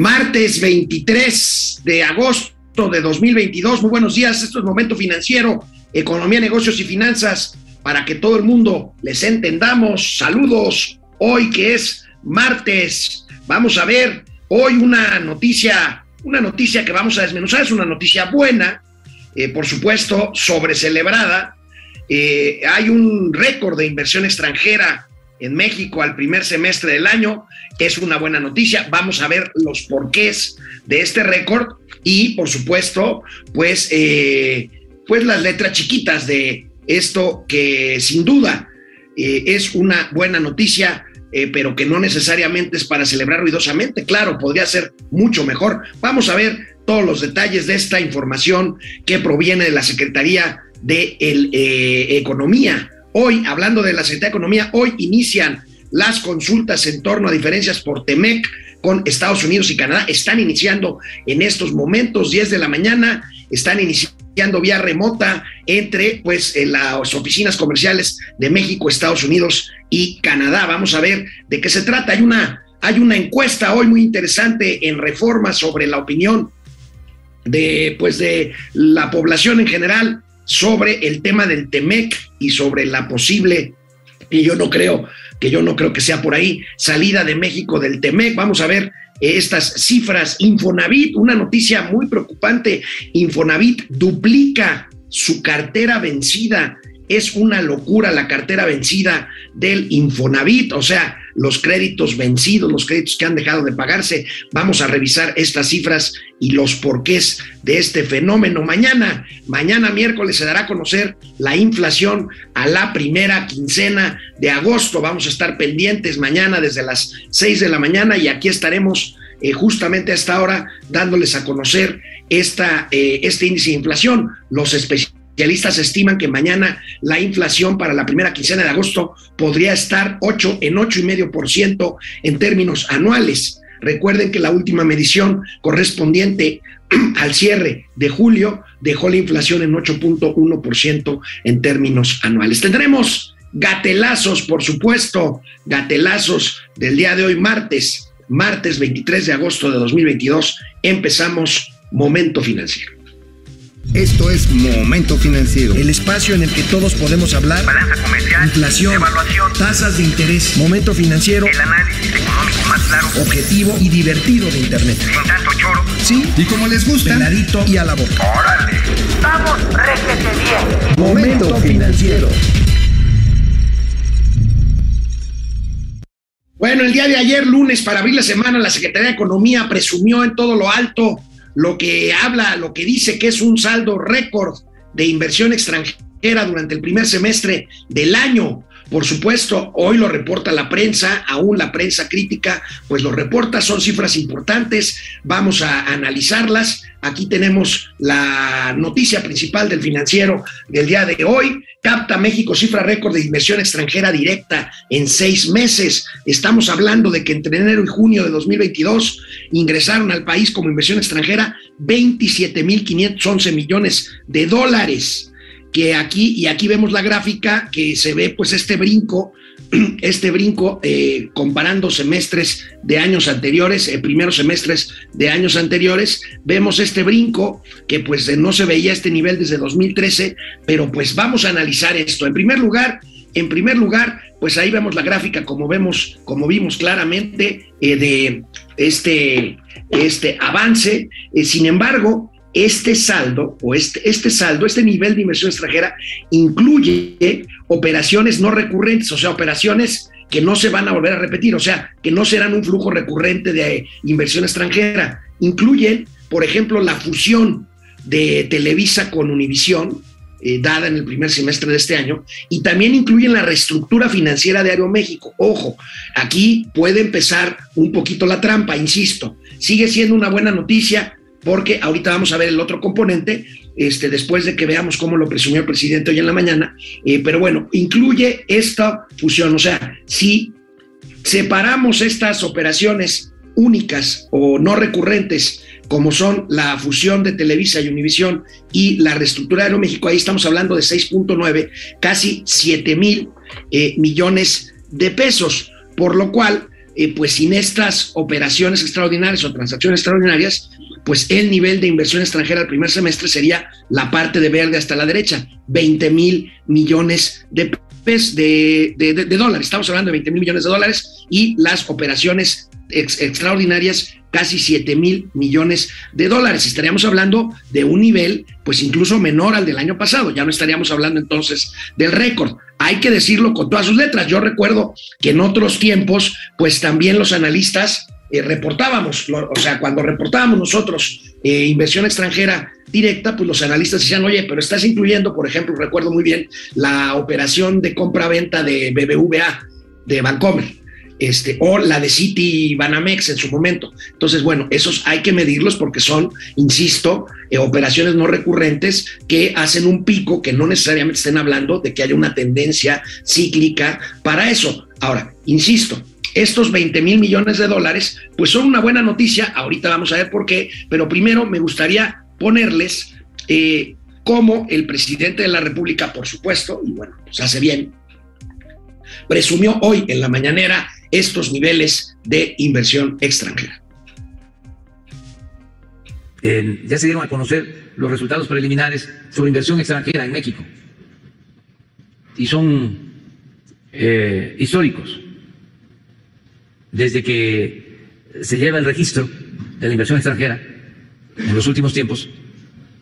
Martes 23 de agosto de 2022. Muy buenos días. Esto es Momento Financiero, Economía, Negocios y Finanzas para que todo el mundo les entendamos. Saludos. Hoy que es martes, vamos a ver hoy una noticia, una noticia que vamos a desmenuzar. Es una noticia buena, eh, por supuesto, sobrecelebrada. Eh, hay un récord de inversión extranjera en México al primer semestre del año. Es una buena noticia. Vamos a ver los porqués de este récord y, por supuesto, pues, eh, pues las letras chiquitas de esto que sin duda eh, es una buena noticia. Eh, pero que no necesariamente es para celebrar ruidosamente. Claro, podría ser mucho mejor. Vamos a ver todos los detalles de esta información que proviene de la Secretaría de Economía Hoy, hablando de la Secretaría de Economía, hoy inician las consultas en torno a diferencias por TEMEC con Estados Unidos y Canadá. Están iniciando en estos momentos, 10 de la mañana, están iniciando vía remota entre pues las oficinas comerciales de México, Estados Unidos y Canadá. Vamos a ver de qué se trata. Hay una, hay una encuesta hoy muy interesante en Reforma sobre la opinión de pues de la población en general sobre el tema del Temec y sobre la posible, y yo no creo, que yo no creo que sea por ahí, salida de México del Temec. Vamos a ver estas cifras. Infonavit, una noticia muy preocupante. Infonavit duplica su cartera vencida. Es una locura la cartera vencida del Infonavit, o sea, los créditos vencidos, los créditos que han dejado de pagarse. Vamos a revisar estas cifras y los porqués de este fenómeno. Mañana, mañana miércoles se dará a conocer la inflación a la primera quincena de agosto. Vamos a estar pendientes mañana desde las 6 de la mañana y aquí estaremos eh, justamente a esta hora dándoles a conocer esta, eh, este índice de inflación. Los especialistas Especialistas estiman que mañana la inflación para la primera quincena de agosto podría estar 8 en 8,5% en términos anuales. Recuerden que la última medición correspondiente al cierre de julio dejó la inflación en 8.1% en términos anuales. Tendremos gatelazos, por supuesto, gatelazos del día de hoy, martes, martes 23 de agosto de 2022. Empezamos Momento Financiero. Esto es Momento Financiero. El espacio en el que todos podemos hablar. Balanza comercial. Inflación. Evaluación. Tasas de interés. Momento Financiero. El análisis económico más claro. Objetivo y divertido de Internet. Sin tanto choro. Sí. Y como les gusta. Peladito y a la boca. ¡Órale! ¡Vamos, réjete bien! Momento Financiero. Bueno, el día de ayer, lunes, para abrir la semana, la Secretaría de Economía presumió en todo lo alto lo que habla, lo que dice que es un saldo récord de inversión extranjera durante el primer semestre del año. Por supuesto, hoy lo reporta la prensa, aún la prensa crítica, pues lo reporta, son cifras importantes, vamos a analizarlas. Aquí tenemos la noticia principal del financiero del día de hoy. Capta México cifra récord de inversión extranjera directa en seis meses. Estamos hablando de que entre enero y junio de 2022 ingresaron al país como inversión extranjera 27.511 millones de dólares que aquí, y aquí vemos la gráfica, que se ve pues este brinco, este brinco eh, comparando semestres de años anteriores, eh, primeros semestres de años anteriores, vemos este brinco que pues no se veía este nivel desde 2013, pero pues vamos a analizar esto. En primer lugar, en primer lugar, pues ahí vemos la gráfica como vemos, como vimos claramente eh, de este, este avance. sin embargo, este saldo o este, este saldo, este nivel de inversión extranjera incluye operaciones no recurrentes, o sea, operaciones que no se van a volver a repetir, o sea, que no serán un flujo recurrente de inversión extranjera. Incluyen, por ejemplo, la fusión de Televisa con Univisión, eh, dada en el primer semestre de este año, y también incluyen la reestructura financiera de Aeroméxico. Ojo, aquí puede empezar un poquito la trampa, insisto, sigue siendo una buena noticia, porque ahorita vamos a ver el otro componente, este, después de que veamos cómo lo presumió el presidente hoy en la mañana, eh, pero bueno, incluye esta fusión, o sea, si separamos estas operaciones únicas o no recurrentes, como son la fusión de Televisa y Univisión y la reestructura de Aeroméxico, ahí estamos hablando de 6.9, casi 7 mil eh, millones de pesos, por lo cual eh, pues sin estas operaciones extraordinarias o transacciones extraordinarias, pues el nivel de inversión extranjera al primer semestre sería la parte de verde hasta la derecha, 20 mil millones de, de, de, dólares. Estamos hablando de 20 mil millones de dólares y las operaciones extraordinarias casi 7 mil millones de dólares. Estaríamos hablando de un nivel, pues incluso menor al del año pasado. Ya no estaríamos hablando entonces del récord. Hay que decirlo con todas sus letras. Yo recuerdo que en otros tiempos, pues también los analistas eh, reportábamos, o sea, cuando reportábamos nosotros eh, inversión extranjera directa, pues los analistas decían, oye, pero estás incluyendo, por ejemplo, recuerdo muy bien la operación de compra-venta de BBVA, de Bancomer este, o la de City Banamex en su momento. Entonces, bueno, esos hay que medirlos porque son, insisto, eh, operaciones no recurrentes que hacen un pico que no necesariamente estén hablando de que haya una tendencia cíclica para eso. Ahora, insisto, estos 20 mil millones de dólares, pues son una buena noticia, ahorita vamos a ver por qué, pero primero me gustaría ponerles eh, cómo el presidente de la República, por supuesto, y bueno, pues hace bien, presumió hoy en la mañanera estos niveles de inversión extranjera. ya se dieron a conocer los resultados preliminares sobre inversión extranjera en México y son eh, históricos. Desde que se lleva el registro de la inversión extranjera en los últimos tiempos,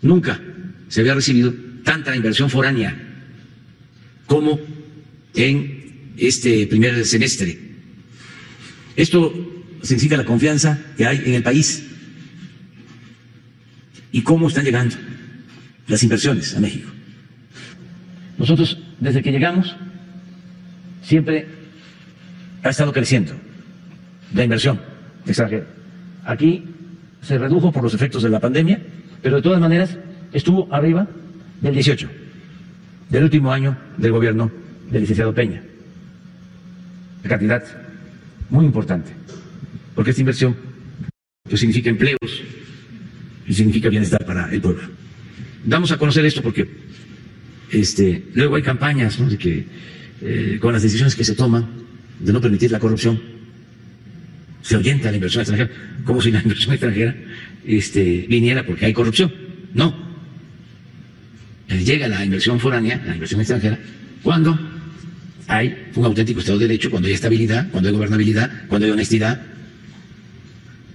nunca se había recibido tanta inversión foránea como en este primer semestre esto significa la confianza que hay en el país y cómo están llegando las inversiones a México. Nosotros, desde que llegamos, siempre ha estado creciendo la inversión extranjera. Aquí se redujo por los efectos de la pandemia, pero de todas maneras estuvo arriba del 18, del último año del gobierno del licenciado Peña. La cantidad muy importante, porque esta inversión pues, significa empleos y significa bienestar para el pueblo. Damos a conocer esto porque este, luego hay campañas de que eh, con las decisiones que se toman de no permitir la corrupción se ahuyenta la inversión extranjera, como si la inversión extranjera este, viniera porque hay corrupción. No. Llega la inversión foránea, la inversión extranjera, cuando hay un auténtico Estado de Derecho, cuando hay estabilidad, cuando hay gobernabilidad, cuando hay honestidad,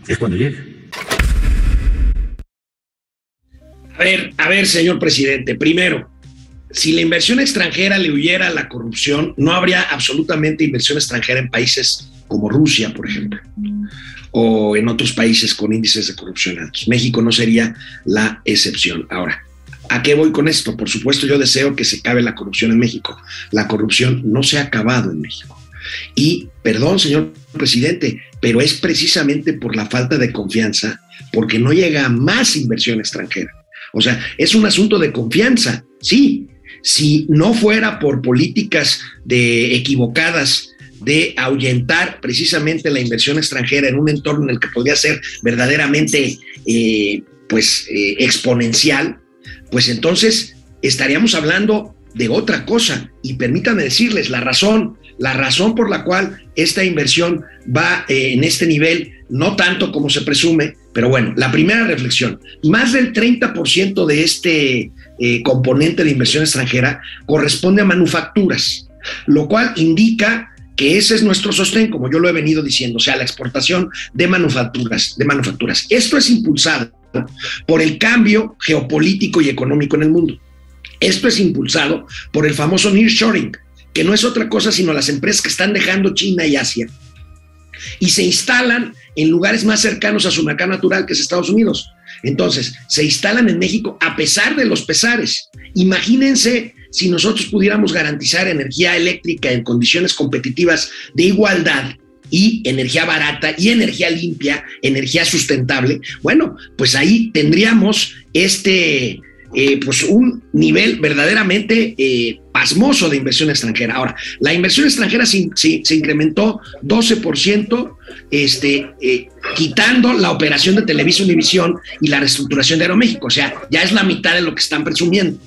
es cuando llega. A ver, a ver, señor presidente, primero, si la inversión extranjera le huyera a la corrupción, no habría absolutamente inversión extranjera en países como Rusia, por ejemplo, o en otros países con índices de corrupción altos. México no sería la excepción. Ahora, ¿A qué voy con esto? Por supuesto, yo deseo que se acabe la corrupción en México. La corrupción no se ha acabado en México. Y, perdón, señor presidente, pero es precisamente por la falta de confianza, porque no llega más inversión extranjera. O sea, es un asunto de confianza, sí. Si no fuera por políticas de equivocadas de ahuyentar precisamente la inversión extranjera en un entorno en el que podría ser verdaderamente eh, pues eh, exponencial, pues entonces estaríamos hablando de otra cosa. Y permítanme decirles la razón, la razón por la cual esta inversión va eh, en este nivel, no tanto como se presume, pero bueno, la primera reflexión, más del 30% de este componente de inversión extranjera corresponde a manufacturas, lo cual indica que ese es nuestro sostén, como yo lo he venido diciendo, o sea, la exportación de manufacturas, de manufacturas. Esto es impulsado por el cambio geopolítico y económico en el mundo. Esto es impulsado por el famoso nearshoring, que no es otra cosa sino las empresas que están dejando China y Asia y se instalan en lugares más cercanos a su mercado natural, que es Estados Unidos. Entonces, se instalan en México a pesar de los pesares. Imagínense si nosotros pudiéramos garantizar energía eléctrica en condiciones competitivas de igualdad y energía barata y energía limpia, energía sustentable, bueno, pues ahí tendríamos este, eh, pues un nivel verdaderamente eh, pasmoso de inversión extranjera. Ahora, la inversión extranjera se, se, incrementó 12%, este, eh, quitando la operación de Televisa Univisión y la reestructuración de Aeroméxico, o sea, ya es la mitad de lo que están presumiendo.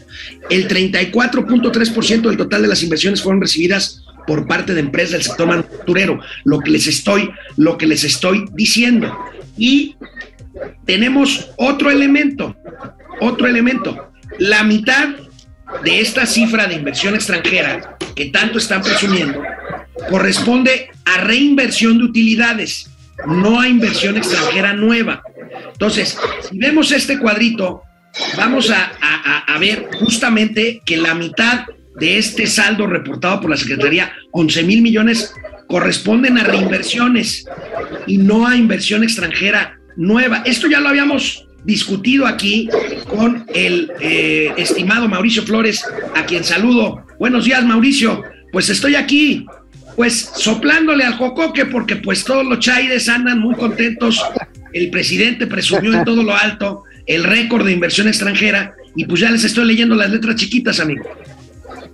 El 34.3% del total de las inversiones fueron recibidas por parte de empresas del sector manufacturero, lo que les estoy, lo que les estoy diciendo. Y tenemos otro elemento, otro elemento. La mitad de esta cifra de inversión extranjera que tanto están presumiendo corresponde a reinversión de utilidades, no a inversión extranjera nueva. Entonces, si vemos este cuadrito, vamos a, a, ver justamente que la mitad de este saldo reportado por la Secretaría, 11 mil millones, corresponden a reinversiones y no a inversión extranjera nueva. Esto ya lo habíamos discutido aquí con el eh, estimado Mauricio Flores, a quien saludo. Buenos días, Mauricio. Pues estoy aquí, pues soplándole al jocoque, porque pues todos los chaires andan muy contentos. El presidente presumió en todo lo alto el récord de inversión extranjera y pues ya les estoy leyendo las letras chiquitas, amigo.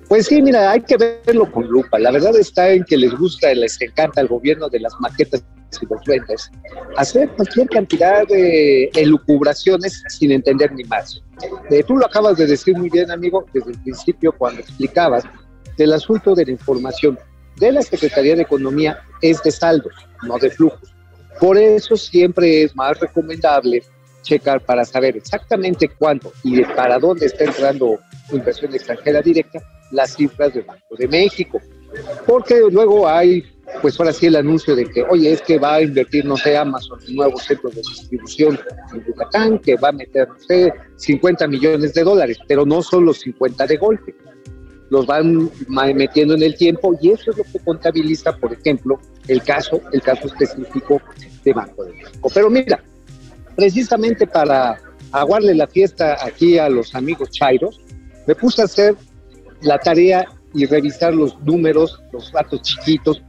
Pues sí, mira, hay que verlo con lupa. La verdad está en que les gusta, les encanta al gobierno de las maquetas y los duendes hacer cualquier cantidad de elucubraciones sin entender ni más. Eh, tú lo acabas de decir muy bien, amigo, desde el principio cuando explicabas del asunto de la información de la Secretaría de Economía es de saldos, no de flujos. Por eso siempre es más recomendable checar para saber exactamente cuánto y para dónde está entrando inversión extranjera directa las cifras del Banco de México. Porque luego hay, pues ahora sí, el anuncio de que, oye, es que va a invertir, no sé, Amazon en nuevos centros de distribución en Yucatán, que va a meter, no sé, 50 millones de dólares, pero no son los 50 de golpe. Los van metiendo en el tiempo y eso es lo que contabiliza, por ejemplo, el caso, el caso específico de Banco de México. Pero mira, precisamente para aguarle la fiesta aquí a los amigos Chairos, me puse a hacer la tarea y revisar los números, los datos chiquitos,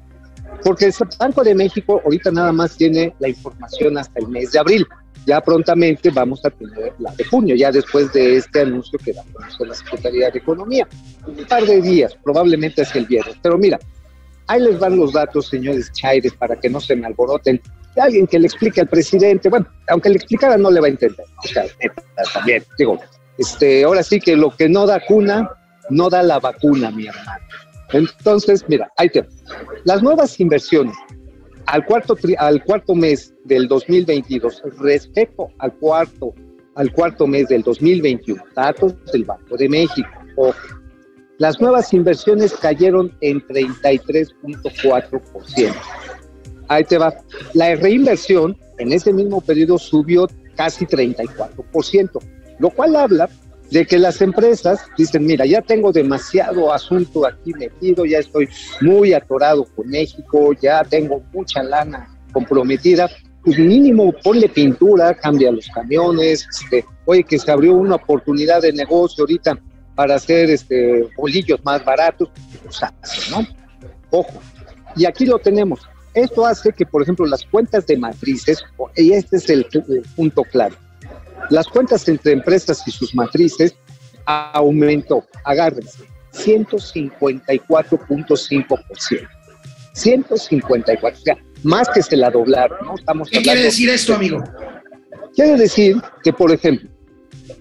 porque el Banco de México ahorita nada más tiene la información hasta el mes de abril. Ya prontamente vamos a tener la de junio, ya después de este anuncio que da a la Secretaría de Economía. Un par de días, probablemente es el viernes. Pero mira, ahí les van los datos, señores Chaires, para que no se me alboroten alguien que le explique al presidente, bueno, aunque le explicara no le va a entender. O sea, también, digo, este, ahora sí que lo que no da cuna, no da la vacuna, mi hermano. Entonces, mira, ahí te Las nuevas inversiones al cuarto, al cuarto mes del 2022 respecto al cuarto, al cuarto mes del 2021, datos del Banco de México, ojo, las nuevas inversiones cayeron en 33.4% ahí te va. La reinversión en ese mismo periodo subió casi 34%, lo cual habla de que las empresas dicen, mira, ya tengo demasiado asunto aquí metido, ya estoy muy atorado con México, ya tengo mucha lana comprometida, pues mínimo ponle pintura, cambia los camiones, este, oye, que se abrió una oportunidad de negocio ahorita para hacer este, bolillos más baratos, pues ¿no? Ojo, y aquí lo tenemos, esto hace que, por ejemplo, las cuentas de matrices, y este es el, punto claro, las cuentas entre empresas y sus matrices aumentó, agárrense, 154.5%. 154, o sea, más que se la doblaron, ¿no? Estamos ¿Qué quiere decir esto, amigo? Quiere decir que, por ejemplo,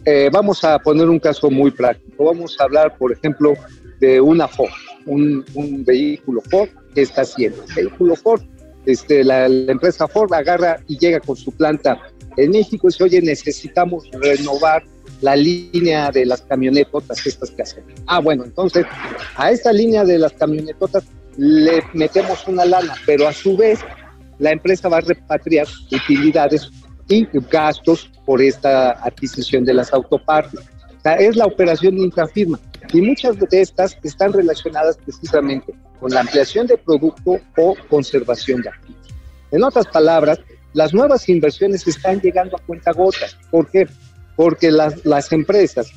eh, vamos a poner un caso muy práctico. Vamos a hablar, por ejemplo, de una Ford, un, un vehículo Ford ¿qué está haciendo? El vehículo Ford, este, la, empresa Ford agarra y llega con su planta en México dice, oye, necesitamos renovar la línea de las camionetotas estas que hacen. Ah, bueno, entonces a esta línea de las camionetotas le metemos una lana, pero a su vez la empresa va a repatriar utilidades y gastos por esta adquisición de las autopartes. O sea, es la operación intrafirma. Y muchas de estas están relacionadas precisamente con la ampliación de producto o conservación de activos. En otras palabras, las nuevas inversiones están llegando a cuenta gotas. ¿Por qué? Porque las, las empresas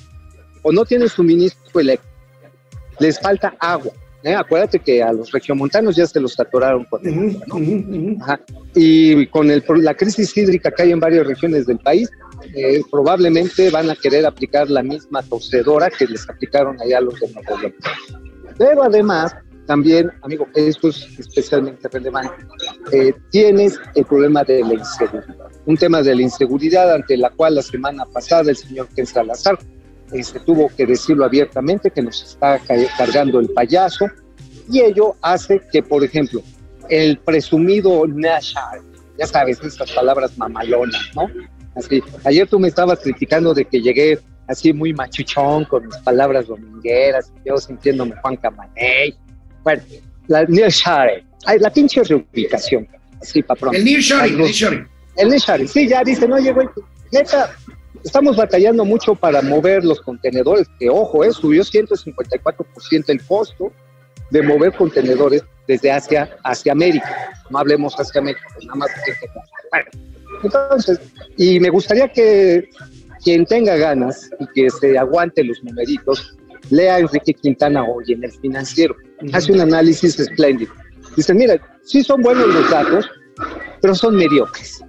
o no tienen suministro eléctrico, les falta agua. ¿eh? Acuérdate que a los regiomontanos ya se los atoraron con el ¿no? Y con el, la crisis hídrica que hay en varias regiones del país, eh, probablemente van a querer aplicar la misma torcedora que les aplicaron allá a los de Nuevo Pero además, también, amigo, esto es especialmente relevante, eh, tienes el problema de la inseguridad. Un tema de la inseguridad ante la cual la semana pasada el señor Ken Salazar este, tuvo que decirlo abiertamente que nos está cargando el payaso Y ello hace que, por ejemplo, el presumido Nashar, ya sabes, esas palabras mamalonas, ¿no? Así, ayer tú me estabas criticando de que llegué así muy machuchón con mis palabras domingueras, yo sintiéndome Juan Camaney. Bueno, la Nashar, la pinche reubicación, así para pronto. El nearshoring, nearshoring. El Neshari, sí, ya dicen, oye, güey, neta, estamos batallando mucho para mover los contenedores, que ojo, eh, subió 154% el costo de mover contenedores desde Asia hacia América. No hablemos hacia América, pues nada más. Bueno, entonces, y me gustaría que quien tenga ganas y que se aguante los numeritos, lea a Enrique Quintana hoy en el financiero. Hace un análisis espléndido. Dice, mira, sí son buenos los datos, pero son mediocres.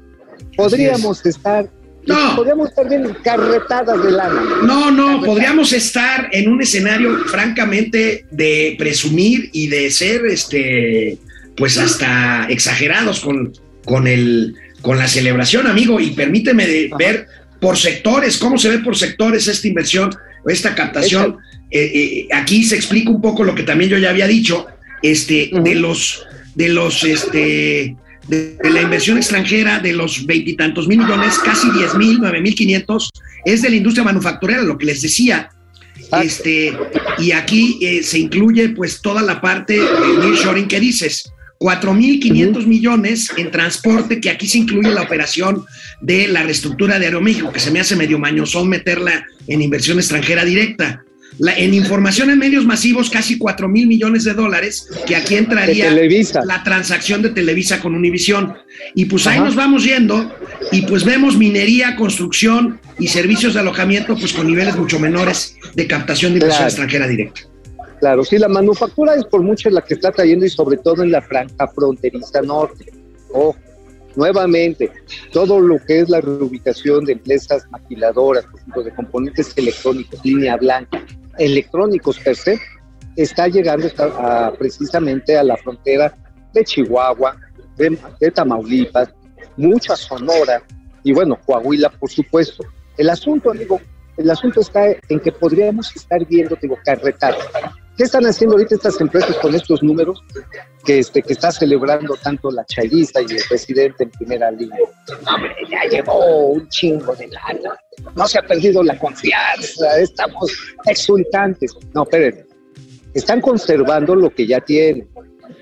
Podríamos estar No. podríamos estar bien carretadas de lana. No, no, podríamos estar en un escenario francamente de presumir y de ser, este, pues hasta exagerados con, con, el, con la celebración, amigo. Y permíteme de ver por sectores, cómo se ve por sectores esta inversión, esta captación. Eh, eh, aquí se explica un poco lo que también yo ya había dicho, este, de los, de los, este, de, de la inversión extranjera de los veintitantos mil millones, casi diez mil, nueve mil quinientos, es de la industria manufacturera, lo que les decía. Este, y aquí eh, se incluye pues toda la parte de nearshoring que dices. 4.500 millones en transporte, que aquí se incluye la operación de la reestructura de Aeroméxico, que se me hace medio mañosón meterla en inversión extranjera directa. La- en información en medios masivos, casi 4 mil millones de dólares, que aquí entraría la transacción de Televisa con Univisión. Y pues ahí Ajá. nos vamos yendo y pues vemos minería, construcción y servicios de alojamiento pues con niveles mucho menores de captación de inversión Claro. extranjera directa. Claro, sí, la manufactura es por mucho la que está trayendo y sobre todo en la franja fronteriza norte. Ojo, nuevamente, todo lo que es la reubicación de empresas maquiladoras, por ejemplo, de componentes electrónicos, línea blanca, electrónicos per se, está llegando a- precisamente a la frontera de Chihuahua, de, de Tamaulipas, mucha Sonora y bueno, Coahuila, por supuesto. El asunto, amigo, el asunto está en que podríamos estar viendo, digo, carretadas. ¿Qué están haciendo ahorita estas empresas con estos números que, este, que está celebrando tanto la chairista y el presidente en primera línea? Hombre, ya llevó un chingo de lana. No se ha perdido la confianza, estamos exultantes. No, espérenme. Están conservando lo que ya tienen.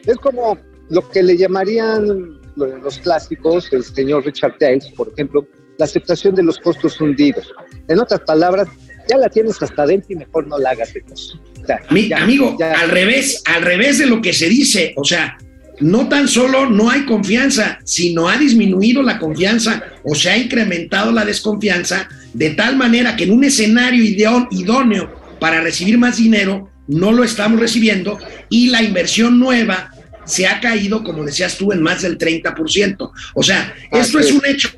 Es como lo que le llamarían lo- los clásicos, el señor Richard Tales, por ejemplo, la aceptación de los costos hundidos. En otras palabras, ya la tienes hasta adentro y mejor no la hagas de costo. O sea, Mi- ya- amigo, ya- al revés, al revés de lo que se dice, o sea, no tan solo no hay confianza, sino ha disminuido la confianza o se ha incrementado la desconfianza de tal manera que en un escenario idóneo para recibir más dinero, no lo estamos recibiendo y la inversión nueva se ha caído, como decías tú, en más del 30%. O sea, esto Así es es. un hecho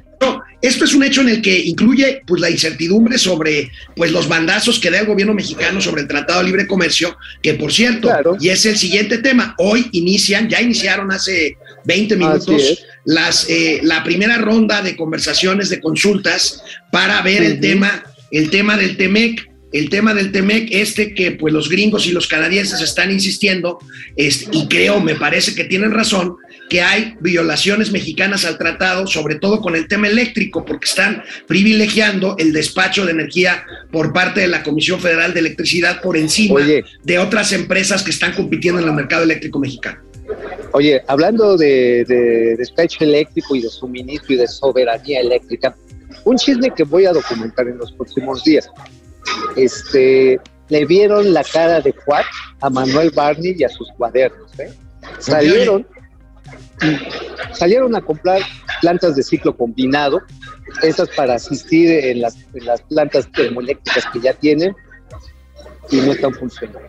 esto es un hecho en el que incluye pues la incertidumbre sobre pues los bandazos que da el gobierno mexicano sobre el Tratado de Libre Comercio, que por cierto, Claro. y es el siguiente tema, hoy inician, ya iniciaron hace 20 Así minutos las eh, la primera ronda de conversaciones de consultas para ver el tema el tema del Temec el tema del Temec, este que pues los gringos y los canadienses están insistiendo, este, y creo, me parece que tienen razón, que hay violaciones mexicanas al tratado, sobre todo con el tema eléctrico, porque están privilegiando el despacho de energía por parte de la Comisión Federal de Electricidad por encima Oye. de otras empresas que están compitiendo en el mercado eléctrico mexicano. Oye, hablando de, de despecho eléctrico y de suministro y de soberanía eléctrica, un chisme que voy a documentar en los próximos días. Este, le vieron la cara de Juan a Manuel Barney y a sus cuadernos. ¿eh? Salieron, salieron a comprar plantas de ciclo combinado, esas para asistir en las, en las plantas termoeléctricas que ya tienen y no están funcionando.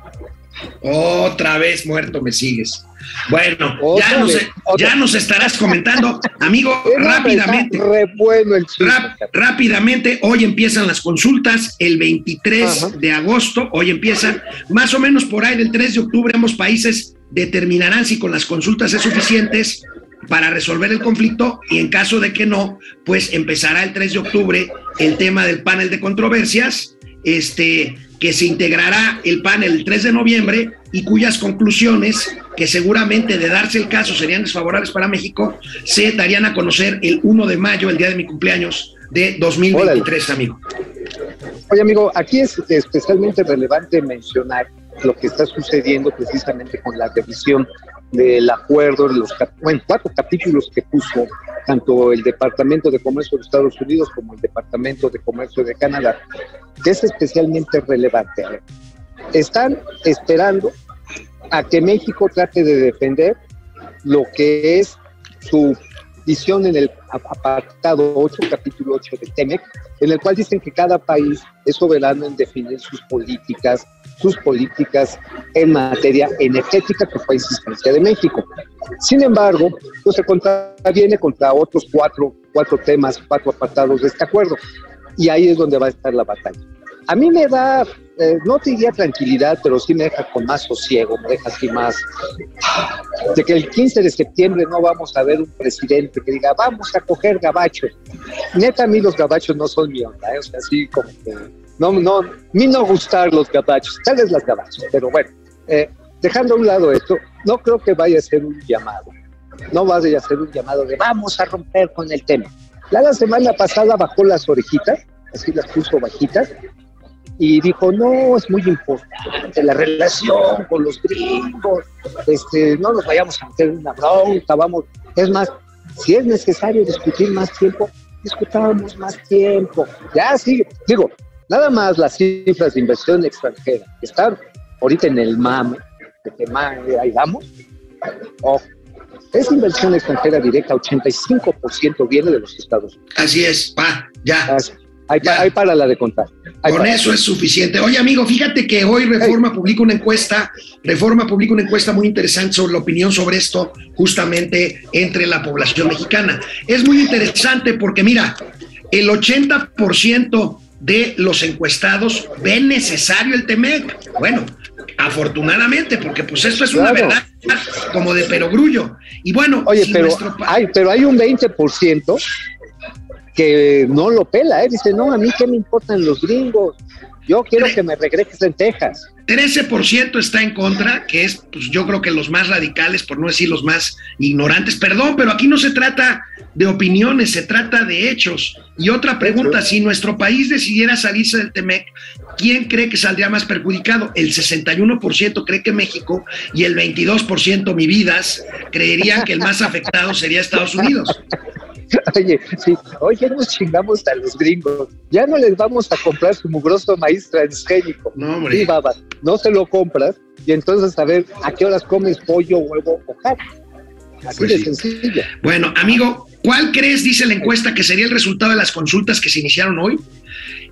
Otra vez muerto me sigues. Bueno, ya nos, ya estarás comentando, amigo, rápidamente. Bueno el. Rap- rápidamente, hoy empiezan las consultas, el 23 Ajá. de agosto, hoy empiezan, más o menos por ahí del 3 de octubre ambos países determinarán si con las consultas es suficientes para resolver el conflicto y en caso de que no, pues empezará el 3 de octubre el tema del panel de controversias, este que se integrará el panel el 3 de noviembre y cuyas conclusiones que seguramente de darse el caso serían desfavorables para México, se darían a conocer el 1 de mayo, el día de mi cumpleaños de 2023, amigo. Oye, amigo, aquí es especialmente relevante mencionar lo que está sucediendo precisamente con la revisión del acuerdo, los bueno, cuatro capítulos que puso tanto el Departamento de Comercio de Estados Unidos como el Departamento de Comercio de Canadá, que es especialmente relevante. Están esperando a que México trate de defender lo que es su visión en el apartado 8, capítulo 8 de TEMEC, en el cual dicen que cada país es soberano en definir sus políticas, sus políticas en materia energética, que fue insistencia de México. Sin embargo, no se contraviene contra otros cuatro, cuatro temas, cuatro apartados de este acuerdo. Y ahí es donde va a estar la batalla. A mí me da, eh, no te diría tranquilidad, pero sí me deja con más sosiego, me deja así más, de que el 15 de septiembre no vamos a ver un presidente que diga, vamos a coger gabachos. Neta, a mí los gabachos no son mi onda, ¿eh? o sea, así como que, no, no, mí no gustar los gabachos, tal vez las gabachos, pero bueno, eh, dejando a un lado esto, no creo que vaya a ser un llamado, no vaya a ser un llamado de vamos a romper con el tema. Ya la semana pasada bajó las orejitas, así las puso bajitas, y dijo, no, es muy importante la relación con los gringos, este, no nos vayamos a meter en una bronca, vamos, es más, si es necesario discutir más tiempo, discutamos más tiempo. Ya sí, digo, nada más las cifras de inversión extranjera que están ahorita en el mame, de que ahí vamos, ojo, esa inversión extranjera directa, 85% viene de los Estados Unidos. Así es, pa, ya. Hay, para la de contar. Con eso es suficiente. Oye, amigo, fíjate que hoy Reforma publica una encuesta, Reforma publica una encuesta muy interesante sobre la opinión sobre esto, justamente entre la población mexicana. Es muy interesante porque, mira, el 80% de los encuestados ven necesario el TEMEC. Bueno, afortunadamente, porque pues esto es una verdad como de perogrullo. Y bueno, Oye, pero, hay, pero hay un 20% que no lo pela, ¿eh? dice, no, a mí qué me importan los gringos, yo quiero que me regreses en Texas. 13% está en contra, que es, pues yo creo que los más radicales, por no decir los más ignorantes. Perdón, pero aquí no se trata de opiniones, se trata de hechos. Y otra pregunta, si nuestro país decidiera salirse del TEMEC, ¿quién cree que saldría más perjudicado? El 61% cree que México y el 22% mi vidas creerían que el más afectado sería Estados Unidos. Oye, sí, hoy ya nos chingamos a los gringos. Ya no les vamos a comprar su mugroso maíz transgénico. No, hombre. Sí, baba, no se lo compras y entonces a ver a qué horas comes pollo, huevo o carne. Así Pues de sí. sencillo. Bueno, amigo, ¿cuál crees, dice la encuesta, que sería el resultado de las consultas que se iniciaron hoy?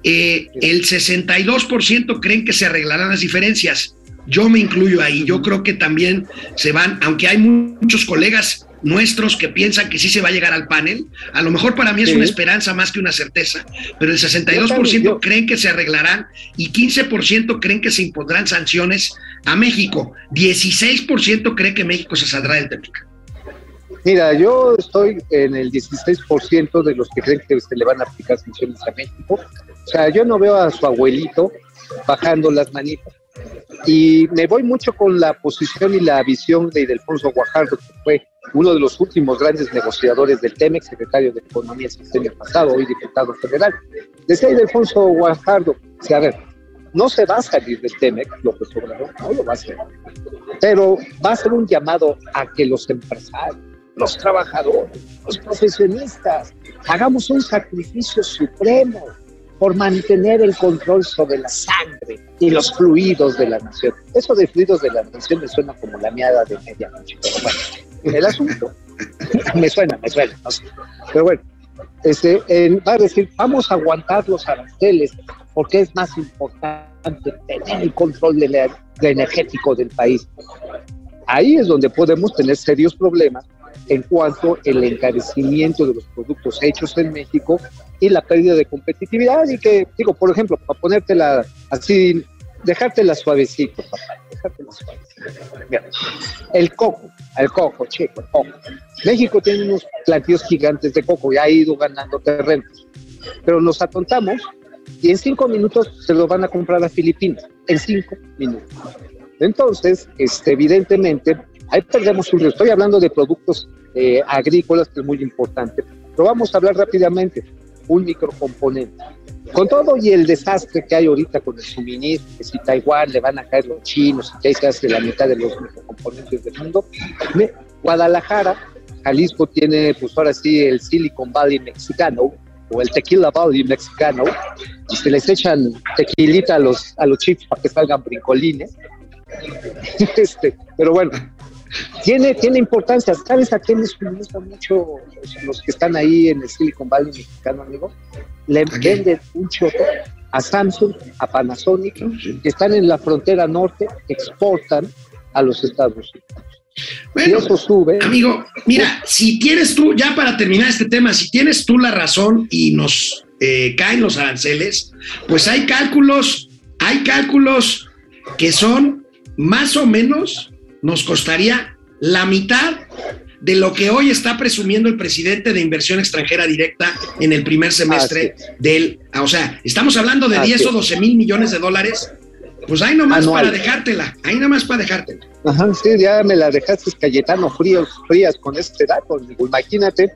Eh, el 62% creen que se arreglarán las diferencias. Yo me incluyo ahí. Yo creo que también se van, aunque hay muchos colegas nuestros que piensan que sí se va a llegar al panel. A lo mejor para mí es Sí. una esperanza más que una certeza, pero el 62% Yo también, yo- creen que se arreglarán y 15% creen que se impondrán sanciones a México. 16% cree que México se saldrá del TEMEC. Mira, yo estoy en el 16% de los que creen que se le van a aplicar sanciones a México. O sea, yo no veo a su abuelito bajando las manitas. Y me voy mucho con la posición y la visión de Ildefonso Guajardo, que fue uno de los últimos grandes negociadores del TEMEX, secretario de Economía el año pasado, hoy diputado federal. Decía Ildefonso Guajardo, que, a ver, no se va a salir del TEMEX, López Obrador, no lo va a hacer, pero va a ser un llamado a que los empresarios, los trabajadores, los profesionistas, hagamos un sacrificio supremo por mantener el control sobre la sangre y los fluidos de la nación. Eso de fluidos de la nación me suena como la miada de medianoche, pero bueno, el asunto me suena, me suena, no sé. Pero bueno, este, va a decir, vamos a aguantar los aranceles porque es más importante tener el control de energético del país. Ahí es donde podemos tener serios problemas en cuanto al encarecimiento de los productos hechos en México y la pérdida de competitividad y que, digo, por ejemplo, para ponértela así, dejártela suavecito, papá, dejártela suavecito. El coco, el coco, chico, el coco. México tiene unos plantíos gigantes de coco y ha ido ganando terrenos, pero nos atontamos y en cinco minutos se lo van a comprar a Filipinas, en cinco minutos. Entonces, este, evidentemente, ahí perdemos un río. Estoy hablando de productos eh, agrícolas, que es muy importante. Pero vamos a hablar rápidamente. Un microcomponente. Con todo y el desastre que hay ahorita con el suministro, que si Taiwán le van a caer los chinos, que se hace la mitad de los microcomponentes del mundo, Guadalajara, Jalisco tiene, pues ahora sí, el Silicon Valley mexicano, o el Tequila Valley mexicano, y se les echan tequilita a los, a los chips para que salgan brincolines. este, pero bueno, tiene, tiene importancia. ¿Sabes a quién les suministran mucho los, que están ahí en el Silicon Valley mexicano, amigo? Le venden un choto a Samsung, a Panasonic, que están en la frontera norte, exportan a los Estados Unidos. Bueno, y eso sube. Amigo, mira, si tienes tú, ya para terminar este tema, si tienes tú la razón y nos eh, caen los aranceles, pues hay cálculos, hay cálculos que son más o menos, nos costaría la mitad de lo que hoy está presumiendo el presidente de inversión extranjera directa en el primer semestre del, o sea, estamos hablando de Así 10 o es. 12 mil millones de dólares, pues ahí nomás Anual. para dejártela, ahí nomás para dejártela. Ajá, sí, ya me la dejaste Cayetano fríos, frías con este dato. Imagínate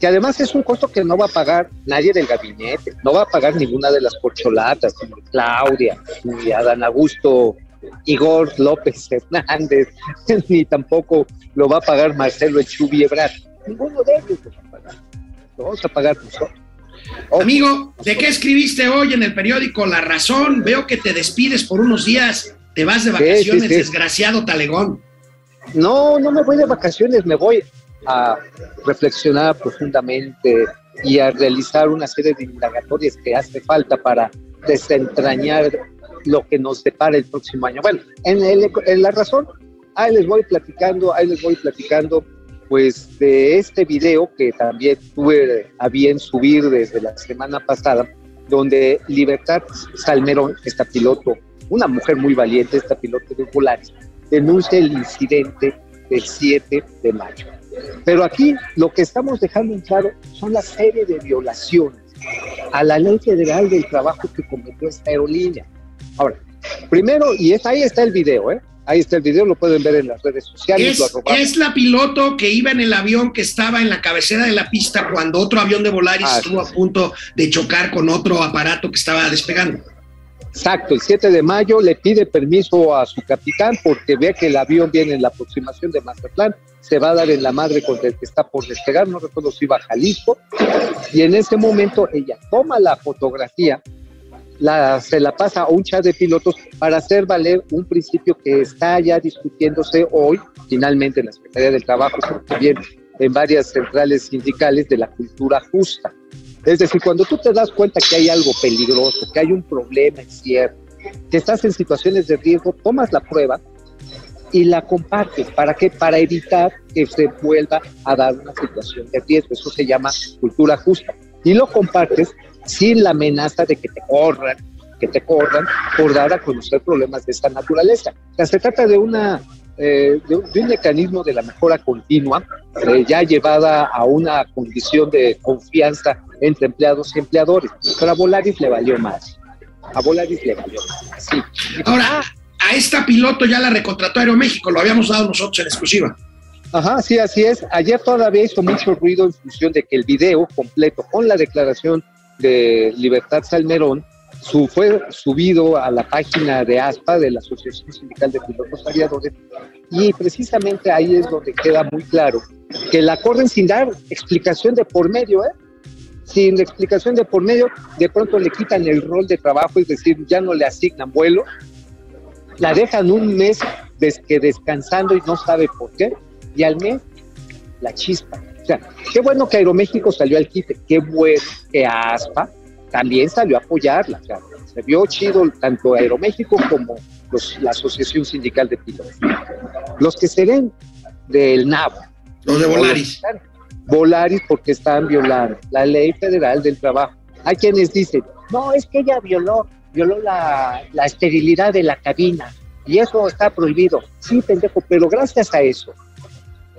que además es un costo que no va a pagar nadie del gabinete, no va a pagar ninguna de las corcholatas, ni Claudia, ni Adán Augusto, Igor López Hernández, ni tampoco lo va a pagar Marcelo Echubi Ebrard. Ninguno de ellos lo va a pagar. Lo vamos a pagar nosotros. Ojo, Amigo, ¿de qué escribiste hoy en el periódico La Razón? Veo que te despides por unos días, te vas de Sí, vacaciones, sí, sí. desgraciado talegón. No, no me voy de vacaciones, me voy a reflexionar profundamente y a realizar una serie de indagatorias que hace falta para desentrañar lo que nos depara el próximo año. Bueno, en, el- en la razón, ahí les voy platicando, ahí les voy platicando, pues de este video que también tuve a bien subir desde la semana pasada, donde Libertad Salmerón, esta piloto, una mujer muy valiente, esta piloto de Volaris, denuncia el incidente del 7 de mayo. Pero aquí lo que estamos dejando en claro son la serie de violaciones a la ley federal del trabajo que cometió esta aerolínea. Ahora, primero, y es, ahí está el video, ¿eh? Ahí está el video, lo pueden ver en las redes sociales. Es, es la piloto que iba en el avión que estaba en la cabecera de la pista cuando otro avión de Volaris Ah, estuvo sí. a punto de chocar con otro aparato que estaba despegando. Exacto, el 7 de mayo le pide permiso a su capitán porque ve que el avión viene en la aproximación de Mazatlán, se va a dar en la madre con el que está por despegar, no recuerdo si iba a Jalisco, y en ese momento ella toma la fotografía, la, se la pasa a un chat de pilotos para hacer valer un principio que está ya discutiéndose hoy, finalmente en la Secretaría del Trabajo, también en varias centrales sindicales de la cultura justa. Es decir, cuando tú te das cuenta que hay algo peligroso, que hay un problema cierto, que estás en situaciones de riesgo, tomas la prueba y la compartes. ¿Para qué? Para evitar que se vuelva a dar una situación de riesgo. Eso se llama cultura justa. Y lo compartes sin la amenaza de que te corran, que te corran por dar a conocer problemas de esta naturaleza. O sea, se trata de una eh, de, un, de, un, mecanismo de la mejora continua, eh, ya llevada a una condición de confianza entre empleados y empleadores. Pero a Volaris le valió más. A Volaris le valió más. Sí. Ahora, a esta piloto ya la recontrató Aeroméxico, lo habíamos dado nosotros en exclusiva. Ajá, sí, así es. Ayer todavía hizo mucho ruido en función de que el video completo con la declaración de Libertad Salmerón su, fue subido a la página de ASPA, de la Asociación Sindical de Pilotos Aviadores, y precisamente ahí es donde queda muy claro que la corren sin dar explicación de por medio, ¿eh? Sin explicación de por medio, de pronto le quitan el rol de trabajo, es decir, ya no le asignan vuelo, la dejan un mes que descansando y no sabe por qué, y al mes la chispa. O sea, qué bueno que Aeroméxico salió al quite, qué bueno que ASPA también salió a apoyarla. O sea, se vio chido tanto Aeroméxico como los, la Asociación Sindical de Pilotos. Los que se ven del NAV. Los de Volaris. Volaris porque están violando la ley federal del trabajo. Hay quienes dicen, no, es que ella violó, violó la, la esterilidad de la cabina y eso está prohibido. Sí, pendejo, pero gracias a eso,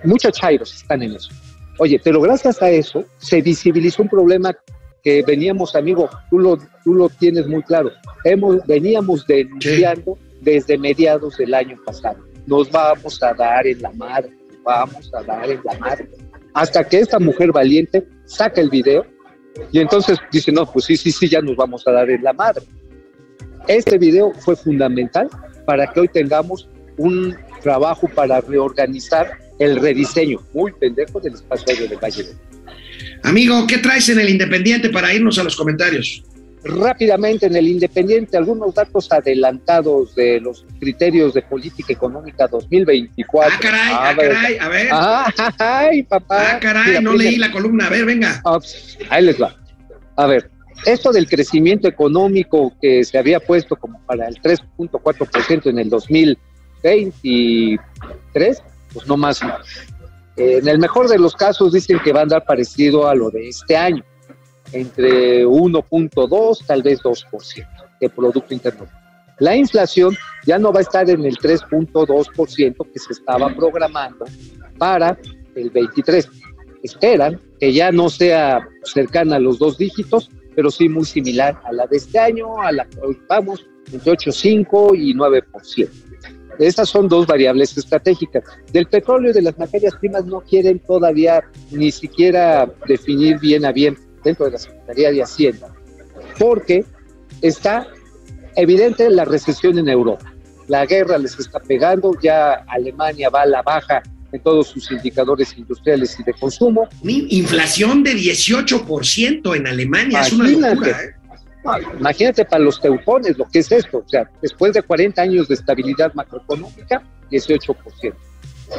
muchos chairos están en eso. Oye, pero gracias a eso se visibilizó un problema que veníamos, amigo, tú lo, tú lo tienes muy claro, hemos, veníamos denunciando sí. desde mediados del año pasado. nos vamos a dar en la madre, vamos a dar en la madre. Hasta que esta mujer valiente saca el video y entonces dice, no, pues sí, sí, sí, ya nos vamos a dar en la madre. Este video fue fundamental para que hoy tengamos un trabajo para reorganizar el rediseño muy pendejo del espacio aéreo de Valle Amigo, ¿qué traes en el Independiente para irnos a los comentarios? Rápidamente en el Independiente, algunos datos adelantados de los criterios de política económica 2024. Ah, caray, ah, caray, a ver. Ah, ay, papá. Ah, caray, no leí la columna, a ver, venga. Ah, pues, ahí les va. A ver, esto del crecimiento económico que se había puesto como para el 3.4% en el 2023, pues no más. En el mejor de los casos dicen que va a andar parecido a lo de este año entre 1.2, tal vez 2% de Producto Interno. La inflación ya no va a estar en el 3.2% que se estaba programando para el 23. Esperan que ya no sea cercana a los dos dígitos, pero sí muy similar a la de este año, a la que hoy vamos, entre 8.5 y 9%. Estas son dos variables estratégicas. Del petróleo y de las materias primas no quieren todavía ni siquiera definir bien a bien dentro de la Secretaría de Hacienda, porque está evidente la recesión en Europa. La guerra les está pegando, ya Alemania va a la baja en todos sus indicadores industriales y de consumo. Inflación de 18% en Alemania, es una locura. ¿eh? Imagínate para los teutones lo que es esto, o sea, después de 40 años de estabilidad macroeconómica, 18%.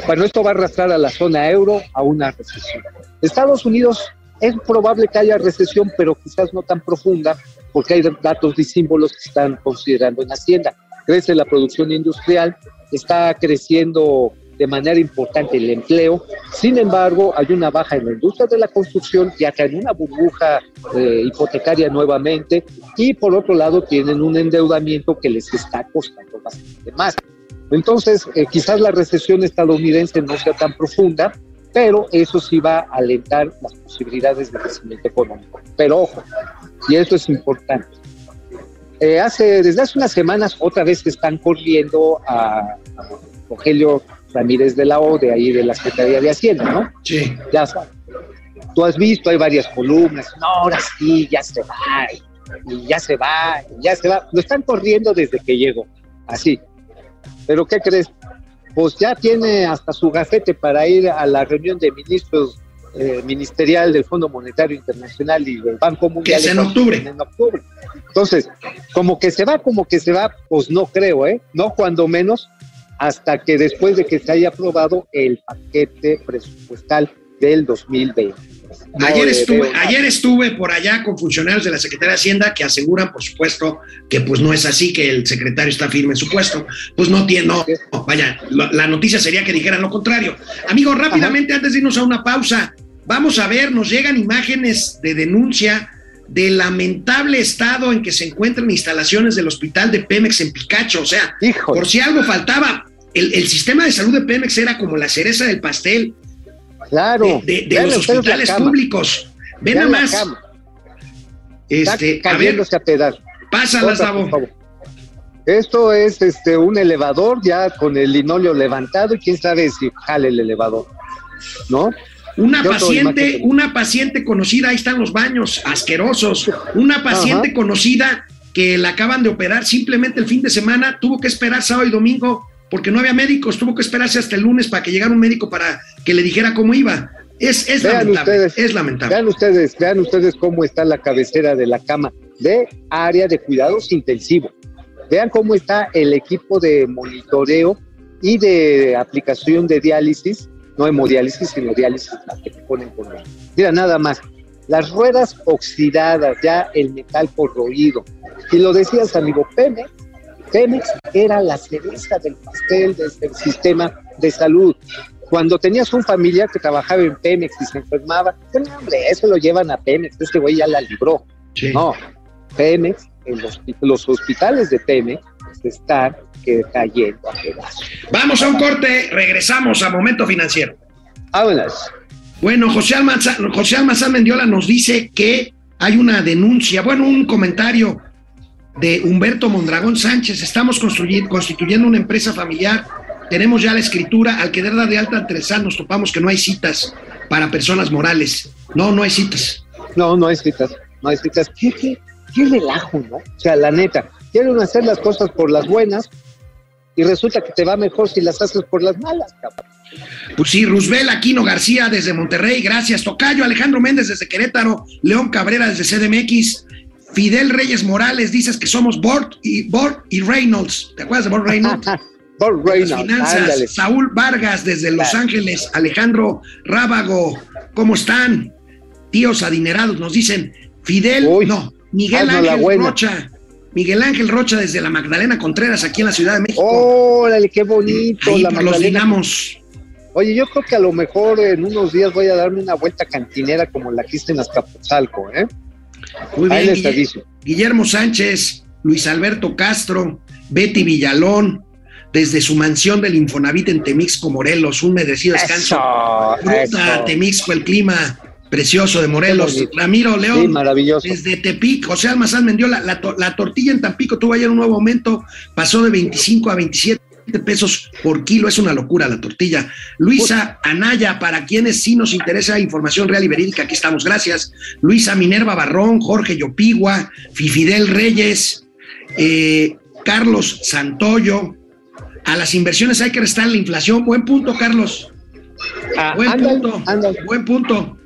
Bueno, esto va a arrastrar a la zona euro a una recesión. Estados Unidos es probable que haya recesión, pero quizás no tan profunda, porque hay datos y símbolos que están considerando en Hacienda. Crece la producción industrial, está creciendo de manera importante el empleo. Sin embargo, hay una baja en la industria de la construcción, ya que hay una burbuja eh, hipotecaria nuevamente, y por otro lado tienen un endeudamiento que les está costando bastante más. Entonces, eh, quizás la recesión estadounidense no sea tan profunda, pero eso sí va a alentar las posibilidades de crecimiento económico. Pero ojo, y esto es importante, eh, hace, desde hace unas semanas otra vez están corriendo a, Rogelio Ramírez de la O, de ahí de la Secretaría de Hacienda, ¿no? Sí. Ya sabes. Tú has visto, hay varias columnas, no, ahora sí, ya se va, y ya se va, y ya se va. Lo están corriendo desde que llegó, así. Pero ¿qué crees? pues ya tiene hasta su gafete para ir a la reunión de ministros eh, ministerial del Fondo Monetario Internacional y del Banco Mundial. Que es en octubre. En octubre. Entonces, como que se va, como que se va, pues no creo, ¿eh? No cuando menos hasta que después de que se haya aprobado el paquete presupuestal del 2020 ayer, estuve, ayer estuve por allá con funcionarios de la Secretaría de Hacienda que aseguran, por supuesto, que pues no es así, que el secretario está firme en su puesto. Pues no tiene, no, vaya, la, noticia sería que dijeran lo contrario. Amigos, rápidamente, antes de irnos a una pausa, vamos a ver, nos llegan imágenes de denuncia del lamentable estado en que se encuentran instalaciones del hospital de Pemex en Picacho. O sea, por si algo faltaba, el, el sistema de salud de Pemex era como la cereza del pastel Claro. De, los hospitales públicos. Ven nada más. Este, a ver, a pedazos. Pásala, Sabo. Esto es este un elevador ya con el linóleo levantado y quién sabe si jale el elevador. ¿No? Una paciente, una paciente conocida, ahí están los baños asquerosos. Una paciente conocida que la acaban de operar simplemente el fin de semana, tuvo que esperar sábado y domingo porque no había médicos, tuvo que esperarse hasta el lunes para que llegara un médico para que le dijera cómo iba. Es, es lamentable, es lamentable. Vean ustedes, vean ustedes cómo está la cabecera de la cama de área de cuidados intensivos. Vean cómo está el equipo de monitoreo y de aplicación de diálisis, no hemodiálisis, sino diálisis, la que te ponen con Mira, nada más, las ruedas oxidadas, ya el metal corroído. Y lo decías, amigo, Pemex Pemex era la cereza del pastel del sistema de salud. Cuando tenías un familiar que trabajaba en Pemex y se enfermaba, pues, hombre, eso lo llevan a Pemex, este güey ya la libró. No, Pemex, en los, hospitales de Pemex están cayendo a pedazos. Vamos a un corte, regresamos a Momento Financiero. Háblas. Bueno, José Almazán, José Almazán Mendiola nos dice que hay una denuncia, bueno, un comentario de Humberto Mondragón Sánchez. Estamos constituyendo una empresa familiar tenemos ya la escritura, al querer dar de alta al Tresal nos topamos que no hay citas para personas morales. No, no hay citas. No, no hay citas, no hay citas. ¿Qué, qué, qué relajo, ¿no? O sea, la neta, quieren hacer las cosas por las buenas y resulta que te va mejor si las haces por las malas, cabrón. Pues sí, Roosevelt Aquino García desde Monterrey, gracias. Tocayo Alejandro Méndez desde Querétaro, León Cabrera desde CDMX, Fidel Reyes Morales, dices que somos Bort y, Bort y Reynolds. ¿Te acuerdas de Bort Reynolds? Las Reynolds, finanzas, ándale. Saúl Vargas desde Los. Ángeles, Alejandro Rábago, ¿cómo están? Tíos adinerados, nos dicen Fidel, Uy, no, Miguel la Ángel. Rocha, Miguel Ángel Rocha desde la Magdalena Contreras, aquí en la Ciudad de México. Órale, qué bonito. Ahí la por los dinamos. Oye, yo creo que a lo mejor en unos días voy a darme una vuelta cantinera como la que hice en Azcapotzalco, ¿eh? Muy Ahí bien, les Guille- aviso. Guillermo Sánchez, Luis Alberto Castro, Betty Villalón, desde su mansión del Infonavit en Temixco, Morelos, un merecido descanso. Fruta. Temixco, el clima precioso de Morelos. Ramiro Sí, León, maravilloso. desde Tepic, José Almazán vendió la, la, la tortilla en Tampico, tuvo ayer un nuevo aumento, pasó de 25 a 27 pesos por kilo, es una locura la tortilla. Luisa Anaya, para quienes sí nos interesa información real y verídica, aquí estamos, gracias. Luisa Minerva Barrón, Jorge Yopigua, Fifidel Reyes, eh, Carlos Santoyo. A las inversiones hay que restar la inflación. Buen punto, Carlos. Ah, Buen ándale, punto. ándale. Buen punto.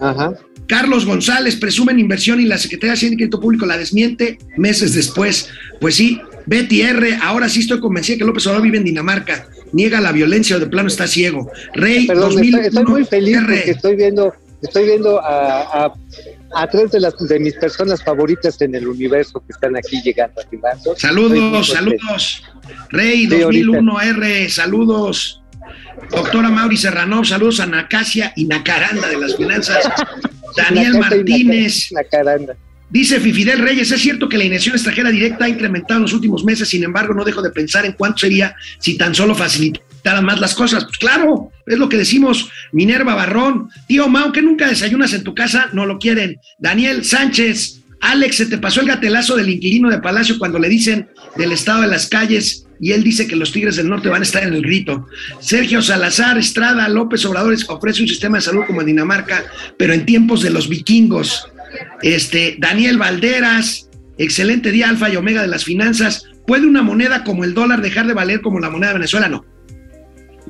Ajá. Carlos González presume en inversión y la Secretaría de Hacienda y Crédito Público la desmiente meses después. Pues sí, Betty R., ahora sí estoy convencida que López Obrador vive en Dinamarca. Niega la violencia o de plano está ciego. Rey Perdón, 2001, estoy, estoy muy feliz R. porque estoy viendo, estoy viendo a, a, a tres de las de mis personas favoritas en el universo que están aquí llegando arribando. Saludos, saludos. Rey Sí, 2001 R, saludos. Doctora Mauri Serrano, saludos a Nacasia y Nacaranda de las finanzas. Daniel Martínez. ca- La caranda. Dice Fifidel Reyes, es cierto que la inversión extranjera directa ha incrementado en los últimos meses, sin embargo, no dejo de pensar en cuánto sería si tan solo facilitaran más las cosas. Pues claro, es lo que decimos. Minerva Barrón, tío Mau, que nunca desayunas en tu casa, no lo quieren. Daniel Sánchez, Alex, se te pasó el gatelazo del inquilino de Palacio cuando le dicen del estado de las calles y él dice que los Tigres del Norte van a estar en el grito. Sergio Salazar Estrada López Obrador ofrece un sistema de salud como en Dinamarca, pero en tiempos de los vikingos. Este, Daniel Valderas, excelente día alfa y omega de las finanzas. ¿Puede una moneda como el dólar dejar de valer como la moneda de Venezuela? No.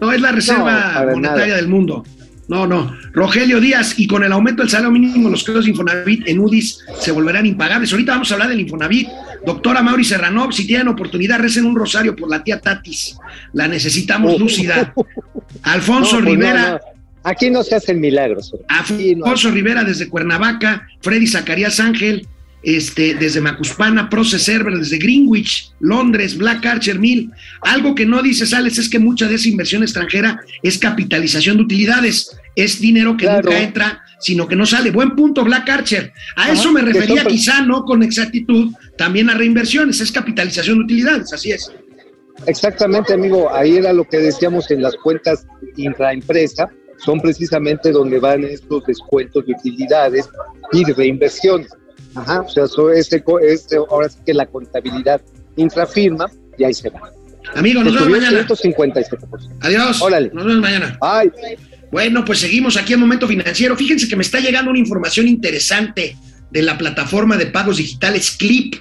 No, es la reserva monetaria nada. del mundo. No, no. Rogelio Díaz, y con el aumento del salario mínimo, los créditos de Infonavit en UDIs se volverán impagables. Ahorita vamos a hablar del Infonavit. Doctora Mauri Serranov, si tienen oportunidad, recen un rosario por la tía Tatis. La necesitamos Oh. lúcida. Alfonso No, pues Rivera. no. Aquí no se hacen milagros. Aquí no. Alfonso Rivera desde Cuernavaca, Freddy Zacarías Ángel, este, desde Macuspana, Proce Server, desde Greenwich, Londres, Black Archer Mill. Algo que no dices, Alex, es que mucha de esa inversión extranjera es capitalización de utilidades. Es dinero que Claro. nunca entra, sino que no sale. Buen punto, Black Archer. A Ajá, eso me refería, son- quizá no con exactitud, también a reinversiones. Es capitalización de utilidades, así es. Exactamente, amigo. Ahí era lo que decíamos en las cuentas intraempresa. Son precisamente donde van estos descuentos de utilidades y de reinversiones. Ajá, o sea, eso es, es ahora sí que la contabilidad intrafirma y ahí se va. Amigos, nos vemos mañana. 157%. Adiós. Órale. Nos vemos mañana. Ay, Bueno, pues seguimos aquí en Momento Financiero. Fíjense que me está llegando una información interesante de la plataforma de pagos digitales Clip.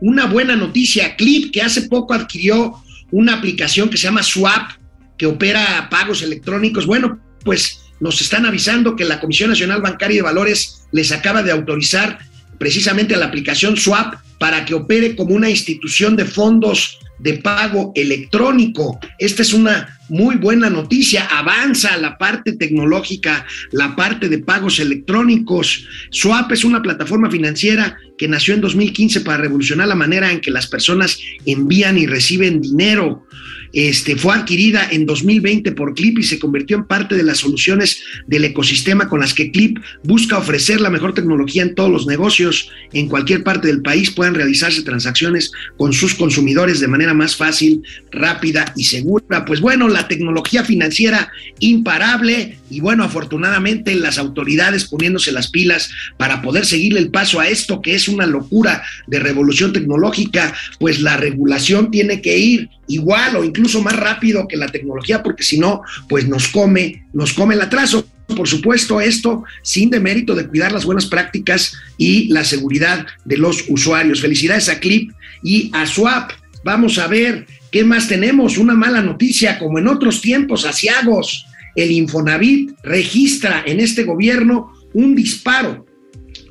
Una buena noticia, Clip, que hace poco adquirió una aplicación que se llama Swap, que opera pagos electrónicos. Bueno, pues nos están avisando que la Comisión Nacional Bancaria de Valores les acaba de autorizar precisamente a la aplicación Swap para que opere como una institución de fondos de pago electrónico. Esta es una muy buena noticia. Avanza la parte tecnológica, la parte de pagos electrónicos. Swap es una plataforma financiera que nació en 2015 para revolucionar la manera en que las personas envían y reciben dinero. Este, fue adquirida en 2020 por Clip y se convirtió en parte de las soluciones del ecosistema con las que Clip busca ofrecer la mejor tecnología en todos los negocios. En cualquier parte del país puedan realizarse transacciones con sus consumidores de manera más fácil, rápida y segura. Pues bueno, la la tecnología financiera imparable y bueno, afortunadamente las autoridades poniéndose las pilas para poder seguirle el paso a esto que es una locura de revolución tecnológica, pues la regulación tiene que ir igual o incluso más rápido que la tecnología porque si no, pues nos come, nos come el atraso por supuesto, esto sin demérito de cuidar las buenas prácticas y la seguridad de los usuarios. Felicidades a Clip y a Swap. Vamos a ver qué más tenemos. Una mala noticia, como en otros tiempos asiagos, el Infonavit registra en este gobierno un disparo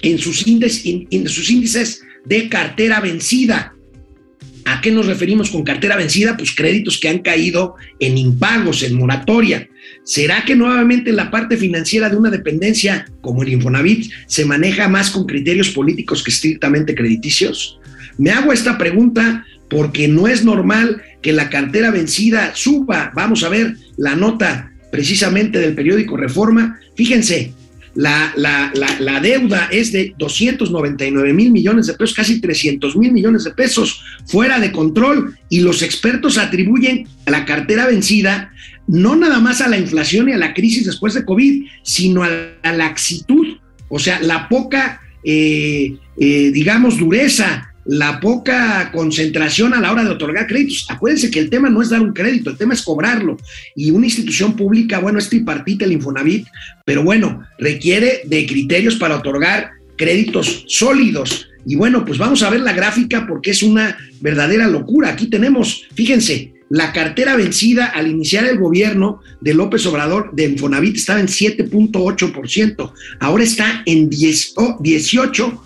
en sus, en sus índices de cartera vencida. ¿A qué nos referimos con cartera vencida? Pues créditos que han caído en impagos, en moratoria. ¿Será que nuevamente la parte financiera de una dependencia como el Infonavit se maneja más con criterios políticos que estrictamente crediticios? Me hago esta pregunta porque no es normal que la cartera vencida suba. Vamos a ver la nota precisamente del periódico Reforma. Fíjense, la, la, deuda es de 299 mil millones de pesos, casi 300 mil millones de pesos, fuera de control, y los expertos atribuyen a la cartera vencida no nada más a la inflación y a la crisis después de COVID, sino a la laxitud, o sea, la poca, eh, eh, digamos, dureza la poca concentración a la hora de otorgar créditos. Acuérdense que el tema no es dar un crédito, el tema es cobrarlo. Y una institución pública, bueno, es tripartita el Infonavit, pero bueno, requiere de criterios para otorgar créditos sólidos. Y bueno, pues vamos a ver la gráfica porque es una verdadera locura. Aquí tenemos, fíjense, la cartera vencida al iniciar el gobierno de López Obrador de Infonavit estaba en 7.8%, ahora está en 10, 18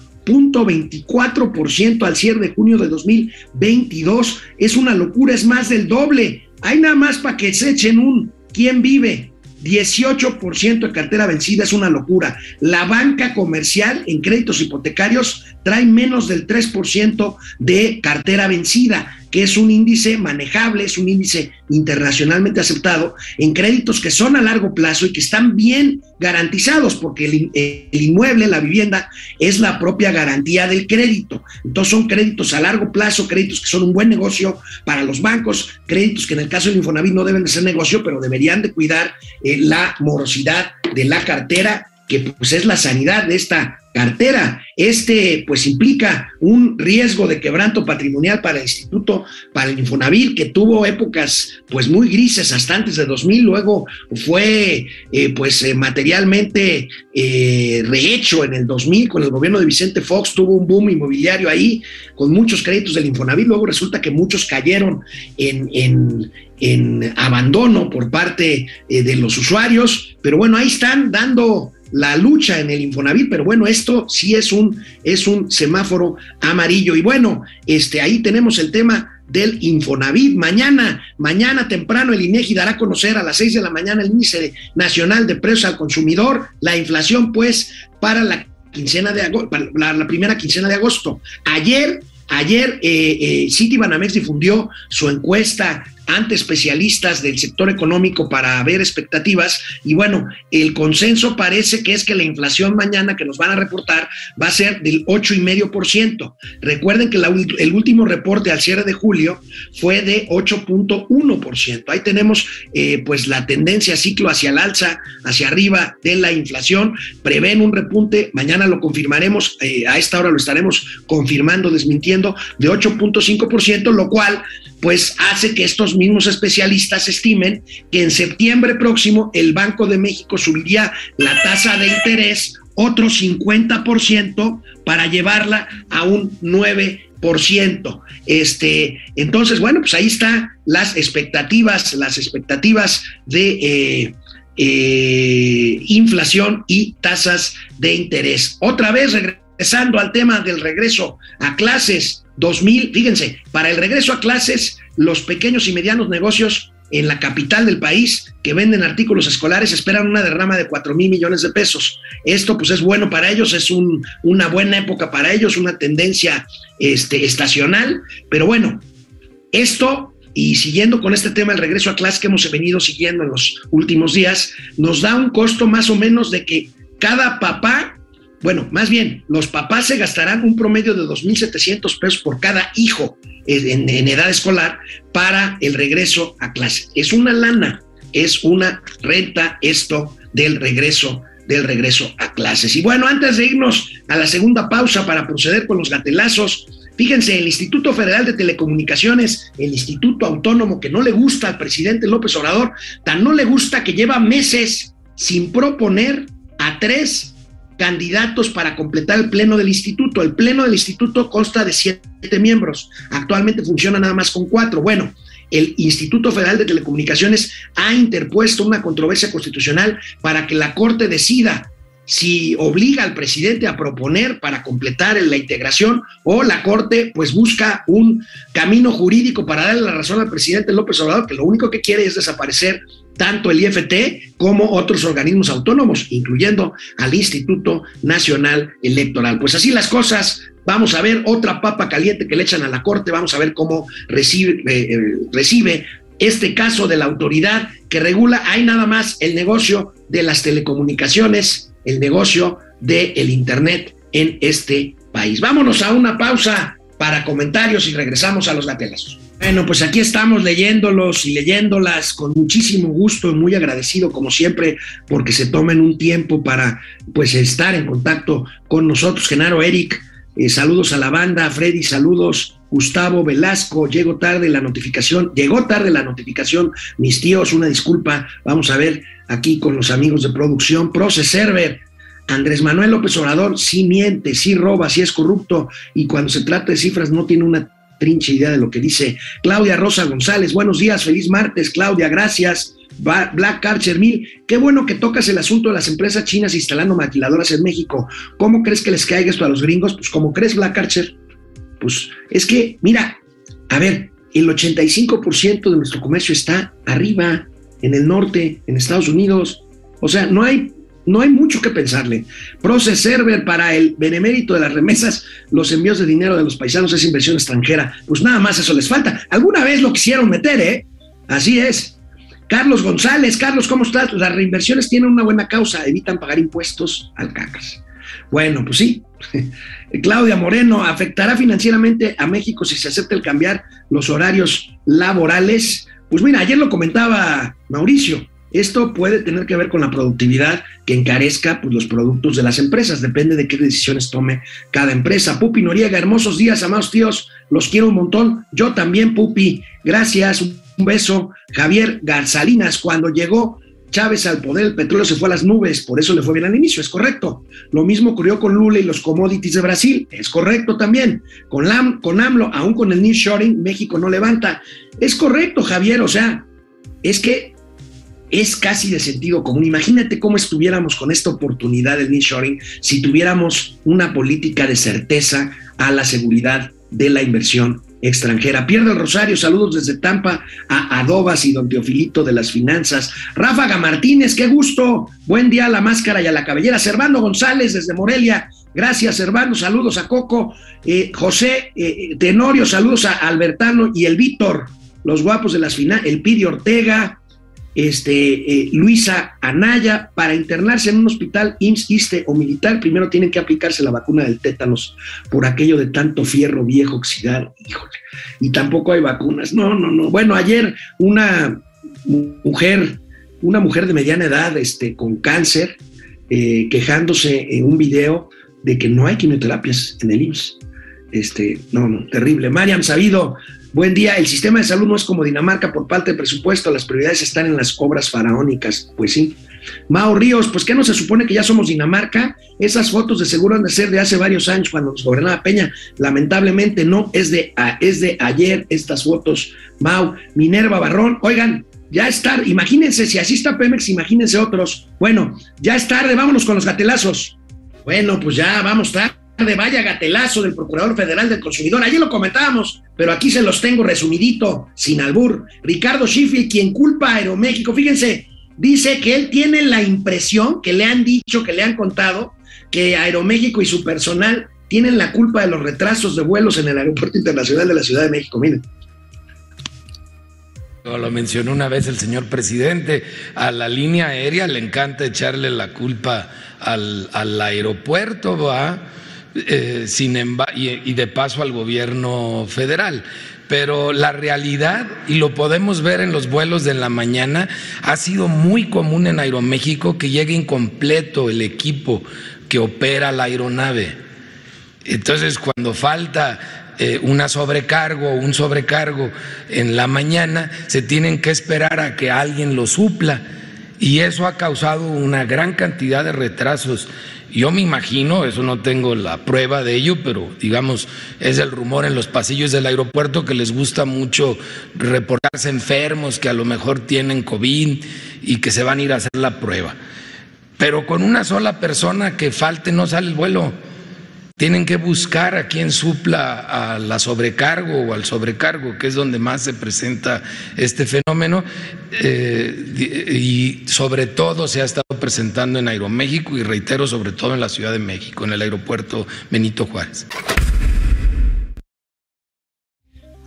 ciento al cierre de junio de 2022. Es una locura, es más del doble. Hay nada más para que se echen un ¿quién vive? 18% de cartera vencida es una locura. La banca comercial en créditos hipotecarios trae menos del 3% de cartera vencida que es un índice manejable, es un índice internacionalmente aceptado en créditos que son a largo plazo y que están bien garantizados, porque el, inmueble, la vivienda, es la propia garantía del crédito. Entonces son créditos a largo plazo, créditos que son un buen negocio para los bancos, créditos que en el caso del Infonavit no deben de ser negocio, pero deberían de cuidar eh, la morosidad de la cartera que pues es la sanidad de esta cartera. Este pues implica un riesgo de quebranto patrimonial para el Instituto, para el Infonavit, que tuvo épocas pues muy grises hasta antes de 2000, luego fue eh, pues eh, materialmente eh, rehecho en el 2000 con el gobierno de Vicente Fox, tuvo un boom inmobiliario ahí con muchos créditos del Infonavit, luego resulta que muchos cayeron en, en, en abandono por parte de los usuarios, pero bueno, ahí están dando la lucha en el Infonavit, pero bueno, esto sí es un, es un semáforo amarillo. Y bueno, este, ahí tenemos el tema del Infonavit. Mañana, mañana temprano, el INEGI dará a conocer a las seis de la mañana el índice nacional de precios al consumidor, la inflación, pues, para la quincena de agosto, la, la primera quincena de agosto. Ayer Ayer eh, eh, Citibanamex difundió su encuesta ante especialistas del sector económico para ver expectativas y bueno, el consenso parece que es que la inflación mañana que nos van a reportar va a ser del 8,5%. Recuerden que el último reporte al cierre de julio fue de 8.1%. Ahí tenemos eh, pues la tendencia ciclo hacia el alza, hacia arriba de la inflación. Prevén un repunte, mañana lo confirmaremos, eh, a esta hora lo estaremos confirmando, desmintiendo, de 8.5%, lo cual pues hace que estos mismos especialistas estimen que en septiembre próximo el Banco de México subiría la tasa de interés otro 50% para llevarla a un 9%. Este, entonces, bueno, pues ahí están las expectativas, las expectativas de eh, eh, inflación y tasas de interés. Otra vez regresando al tema del regreso a clases, 2000, fíjense, para el regreso a clases, los pequeños y medianos negocios en la capital del país que venden artículos escolares esperan una derrama de 4 mil millones de pesos. Esto pues es bueno para ellos, es un, una buena época para ellos, una tendencia este, estacional, pero bueno, esto y siguiendo con este tema el regreso a clases que hemos venido siguiendo en los últimos días, nos da un costo más o menos de que cada papá bueno, más bien, los papás se gastarán un promedio de 2.700 pesos por cada hijo en, en, edad escolar para el regreso a clase. Es una lana, es una renta esto del regreso del regreso a clases. Y bueno, antes de irnos a la segunda pausa para proceder con los gatelazos, fíjense, el Instituto Federal de Telecomunicaciones, el Instituto Autónomo que no le gusta al presidente López Obrador, tan no le gusta que lleva meses sin proponer a tres candidatos para completar el pleno del instituto. El pleno del instituto consta de siete miembros. Actualmente funciona nada más con cuatro. Bueno, el Instituto Federal de Telecomunicaciones ha interpuesto una controversia constitucional para que la Corte decida si obliga al presidente a proponer para completar la integración o la Corte pues busca un camino jurídico para darle la razón al presidente López Obrador, que lo único que quiere es desaparecer tanto el IFT como otros organismos autónomos, incluyendo al Instituto Nacional Electoral. Pues así las cosas, vamos a ver otra papa caliente que le echan a la Corte, vamos a ver cómo recibe, eh, recibe este caso de la autoridad que regula, hay nada más el negocio de las telecomunicaciones, el negocio del el Internet en este país. Vámonos a una pausa para comentarios y regresamos a los gatelazos. Bueno, pues aquí estamos leyéndolos y leyéndolas con muchísimo gusto y muy agradecido como siempre porque se tomen un tiempo para pues estar en contacto con nosotros. Genaro Eric, eh, saludos a la banda, Freddy, saludos, Gustavo Velasco, llego tarde la notificación, llegó tarde la notificación, mis tíos, una disculpa, vamos a ver aquí con los amigos de producción, Proce Server, Andrés Manuel López Obrador sí miente, sí roba, sí es corrupto. Y cuando se trata de cifras no tiene una trincha idea de lo que dice Claudia Rosa González. Buenos días, feliz martes, Claudia, gracias. Black Archer Mil, qué bueno que tocas el asunto de las empresas chinas instalando maquiladoras en México. ¿Cómo crees que les caiga esto a los gringos? Pues como crees, Black Archer. Pues es que, mira, a ver, el 85% de nuestro comercio está arriba, en el norte, en Estados Unidos. O sea, no hay no hay mucho que pensarle. Process Server para el benemérito de las remesas, los envíos de dinero de los paisanos es inversión extranjera. Pues nada más eso les falta. Alguna vez lo quisieron meter, ¿eh? Así es. Carlos González, Carlos, ¿cómo estás? Las reinversiones tienen una buena causa, evitan pagar impuestos al cacas. Bueno, pues sí. Claudia Moreno, ¿afectará financieramente a México si se acepta el cambiar los horarios laborales? Pues mira, ayer lo comentaba Mauricio, esto puede tener que ver con la productividad que encarezca pues, los productos de las empresas, depende de qué decisiones tome cada empresa. Pupi Noriega, hermosos días, amados tíos, los quiero un montón. Yo también, Pupi, gracias, beso. Javier Garzalinas, cuando llegó Chávez al poder, el petróleo se fue a las nubes, por eso le fue bien al inicio, es correcto. Lo mismo ocurrió con Lula y los commodities de Brasil, es correcto también. Con, LAM, con AMLO, aún con el nearshoring, México no levanta. Es correcto, Javier, o sea, es que es casi de sentido común. Imagínate cómo estuviéramos con esta oportunidad del nearshoring si tuviéramos una política de certeza a la seguridad de la inversión extranjera. Pierde el Rosario, saludos desde Tampa a Adobas y don Teofilito de las Finanzas. Ráfaga Martínez, qué gusto. Buen día a la máscara y a la cabellera. Servando González desde Morelia. Gracias, Servando. Saludos a Coco. Eh, José eh, Tenorio, saludos a Albertano y el Víctor, los guapos de las finanzas. El Pidi Ortega, este, eh, Luisa Anaya, para internarse en un hospital IMSS, o militar, primero tienen que aplicarse la vacuna del tétanos por aquello de tanto fierro viejo oxidado. Híjole, y tampoco hay vacunas. No, no, no. Bueno, ayer una mujer, una mujer de mediana edad este, con cáncer, eh, quejándose en un video de que no hay quimioterapias en el IMSS. Este, no, no, terrible. Mariam Sabido, Buen día, el sistema de salud no es como Dinamarca por parte de presupuesto, las prioridades están en las obras faraónicas. Pues sí. Mao Ríos, pues ¿qué no se supone que ya somos Dinamarca? Esas fotos de seguro han de ser de hace varios años cuando nos gobernaba Peña. Lamentablemente no, es de, es de ayer estas fotos. Mao, Minerva Barrón, oigan, ya es tarde, imagínense, si así está Pemex, imagínense otros. Bueno, ya es tarde, vámonos con los gatelazos. Bueno, pues ya vamos tarde de vaya gatelazo del Procurador Federal del Consumidor. Ayer lo comentábamos, pero aquí se los tengo resumidito, sin albur. Ricardo Sheffield, quien culpa a Aeroméxico, fíjense, dice que él tiene la impresión, que le han dicho, que le han contado, que Aeroméxico y su personal tienen la culpa de los retrasos de vuelos en el Aeropuerto Internacional de la Ciudad de México. Miren. Lo mencionó una vez el señor presidente, a la línea aérea le encanta echarle la culpa al, al aeropuerto, va, eh, sin y, y de paso al gobierno federal. Pero la realidad, y lo podemos ver en los vuelos de la mañana, ha sido muy común en Aeroméxico que llegue incompleto el equipo que opera la aeronave. Entonces, cuando falta eh, una sobrecargo o un sobrecargo en la mañana, se tienen que esperar a que alguien lo supla. Y eso ha causado una gran cantidad de retrasos. Yo me imagino, eso no tengo la prueba de ello, pero digamos, es el rumor en los pasillos del aeropuerto que les gusta mucho reportarse enfermos, que a lo mejor tienen COVID y que se van a ir a hacer la prueba. Pero con una sola persona que falte no sale el vuelo. Tienen que buscar a quien supla a la sobrecargo o al sobrecargo, que es donde más se presenta este fenómeno, eh, y sobre todo se ha estado presentando en Aeroméxico y reitero, sobre todo en la Ciudad de México, en el aeropuerto Benito Juárez.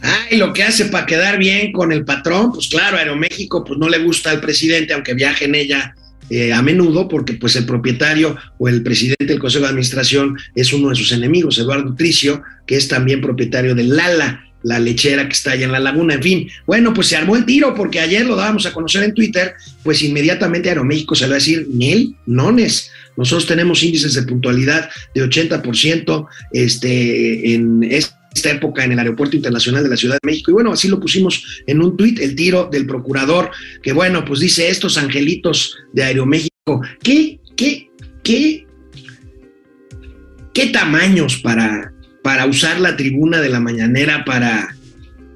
Ay, lo que hace para quedar bien con el patrón, pues claro, Aeroméxico pues no le gusta al presidente, aunque viaje en ella eh, a menudo, porque pues el propietario o el presidente del Consejo de Administración es uno de sus enemigos, Eduardo Tricio, que es también propietario de Lala, la lechera que está allá en la laguna, en fin. Bueno, pues se armó el tiro porque ayer lo dábamos a conocer en Twitter, pues inmediatamente Aeroméxico se le va a decir, Nel, nones. Nosotros tenemos índices de puntualidad de 80% este, en esta época en el Aeropuerto Internacional de la Ciudad de México. Y bueno, así lo pusimos en un tuit, el tiro del procurador, que bueno, pues dice estos angelitos de Aeroméxico, ¿qué, qué, qué, qué tamaños para, para usar la tribuna de la mañanera para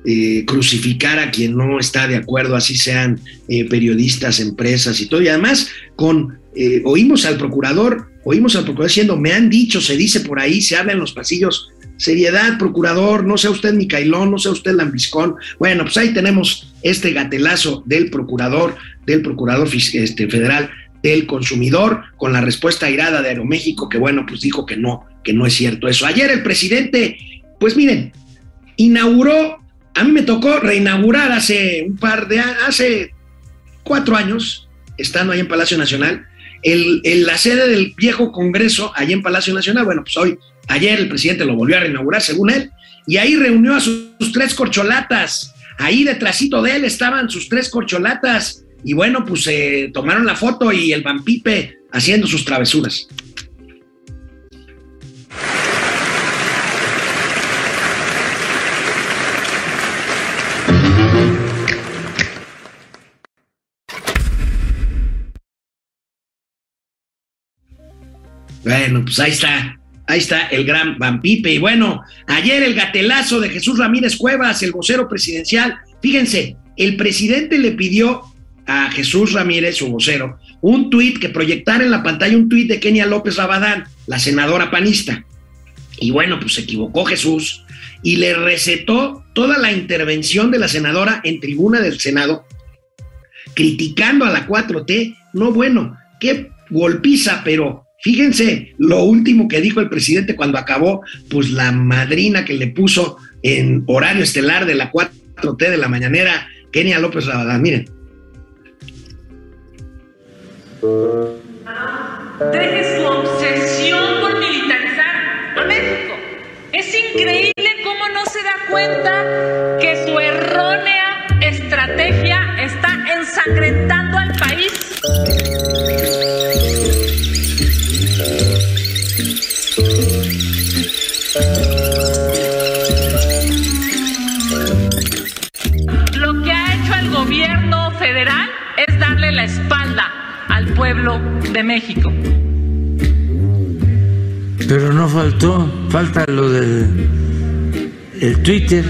eh, crucificar a quien no está de acuerdo, así sean eh, periodistas, empresas y todo. Y además, con eh, oímos al procurador, oímos al procurador diciendo, me han dicho, se dice por ahí, se habla en los pasillos, seriedad, procurador, no sea usted Micailón, no sea usted Lambiscón. Bueno, pues ahí tenemos este gatelazo del procurador, del procurador este, federal del consumidor, con la respuesta airada de Aeroméxico, que bueno, pues dijo que no, que no es cierto eso. Ayer el presidente, pues miren, inauguró, a mí me tocó reinaugurar hace un par de hace cuatro años, estando ahí en Palacio Nacional, el, la sede del viejo Congreso, allí en Palacio Nacional, bueno, pues hoy, ayer el presidente lo volvió a reinaugurar, según él, y ahí reunió a sus, tres corcholatas, ahí detrásito de él estaban sus tres corcholatas, y bueno, pues se eh, tomaron la foto y el vampipe haciendo sus travesuras. Bueno, pues ahí está, ahí está el gran vampipe. Y bueno, ayer el gatelazo de Jesús Ramírez Cuevas, el vocero presidencial. Fíjense, el presidente le pidió a Jesús Ramírez, su vocero, un tuit que proyectara en la pantalla un tuit de Kenia López Rabadán, la senadora panista. Y bueno, pues se equivocó Jesús y le recetó toda la intervención de la senadora en tribuna del Senado, criticando a la 4T. No, bueno, qué golpiza, pero fíjense lo último que dijo el presidente cuando acabó, pues la madrina que le puso en horario estelar de la 4T de la mañanera, Kenia López Rabadán. Miren. Deje su obsesión por militarizar a México. Es increíble cómo no se da cuenta que su errónea estrategia está ensangrentando al país. Pueblo de México. Pero no faltó, falta lo del el Twitter.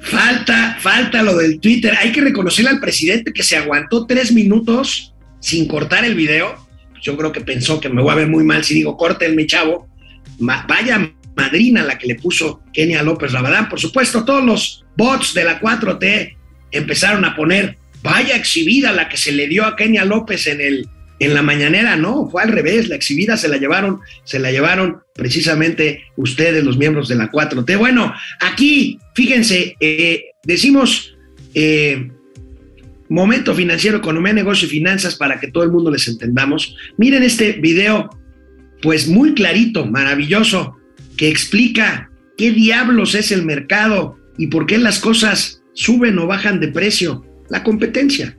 Falta, falta lo del Twitter. Hay que reconocerle al presidente que se aguantó tres minutos sin cortar el video. Yo creo que pensó que me voy a ver muy mal si digo corten mi chavo. Vaya madrina la que le puso Kenia López Rabadán. Por supuesto, todos los bots de la 4T empezaron a poner, vaya exhibida la que se le dio a Kenia López en, el, en la mañanera. No, fue al revés, la exhibida se la llevaron, se la llevaron precisamente ustedes, los miembros de la 4T. Bueno, aquí, fíjense, eh, decimos, eh, Momento financiero, economía, negocio y finanzas para que todo el mundo les entendamos. Miren este video, pues muy clarito, maravilloso, que explica qué diablos es el mercado y por qué las cosas suben o bajan de precio. La competencia.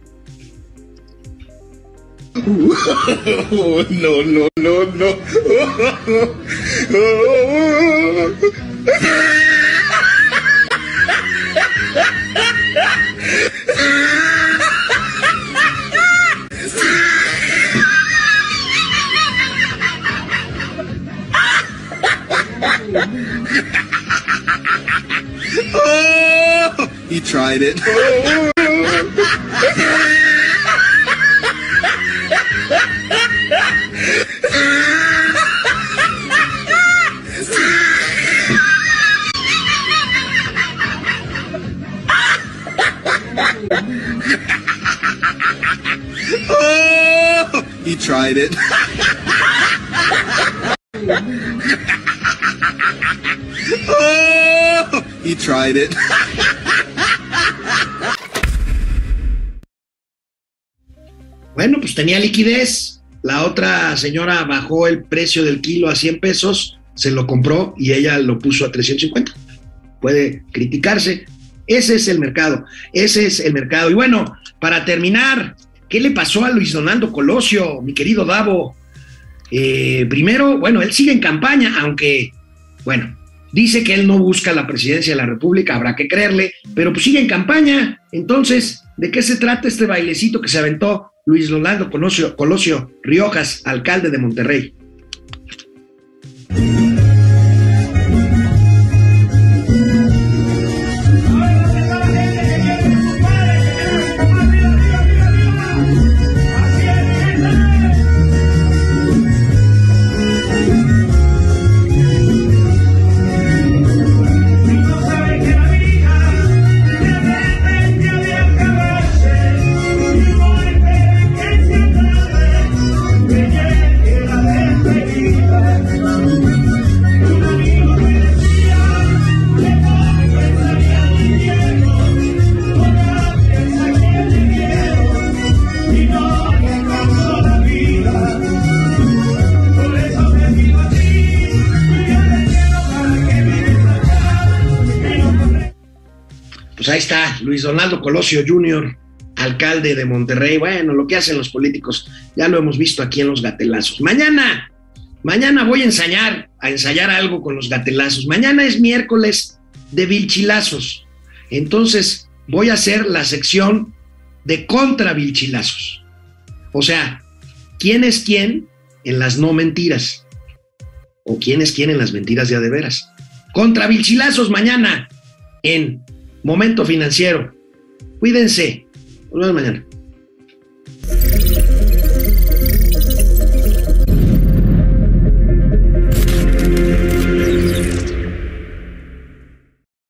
no, no, no, no. Oh, he tried it. oh, he tried it. Oh, he tried it. Bueno, pues tenía liquidez. La otra señora bajó el precio del kilo a 100 pesos, se lo compró y ella lo puso a 350. Puede criticarse. Ese es el mercado. Ese es el mercado. Y bueno, para terminar, ¿qué le pasó a Luis Donaldo Colosio, mi querido Davo? Eh, primero, bueno, él sigue en campaña, aunque, bueno, dice que él no busca la presidencia de la República, habrá que creerle, pero pues sigue en campaña. Entonces, ¿de qué se trata este bailecito que se aventó Luis Donaldo Colosio, Colosio Riojas, alcalde de Monterrey? Luis Donaldo Colosio Jr., alcalde de Monterrey. Bueno, lo que hacen los políticos, ya lo hemos visto aquí en los gatelazos. Mañana, mañana voy a ensayar, a ensayar algo con los gatelazos. Mañana es miércoles de vilchilazos. Entonces, voy a hacer la sección de contra vilchilazos. O sea, ¿quién es quién en las no mentiras? ¿O quién es quién en las mentiras ya de veras? Contra vilchilazos mañana en Momento Financiero. Cuídense. Nos vemos mañana.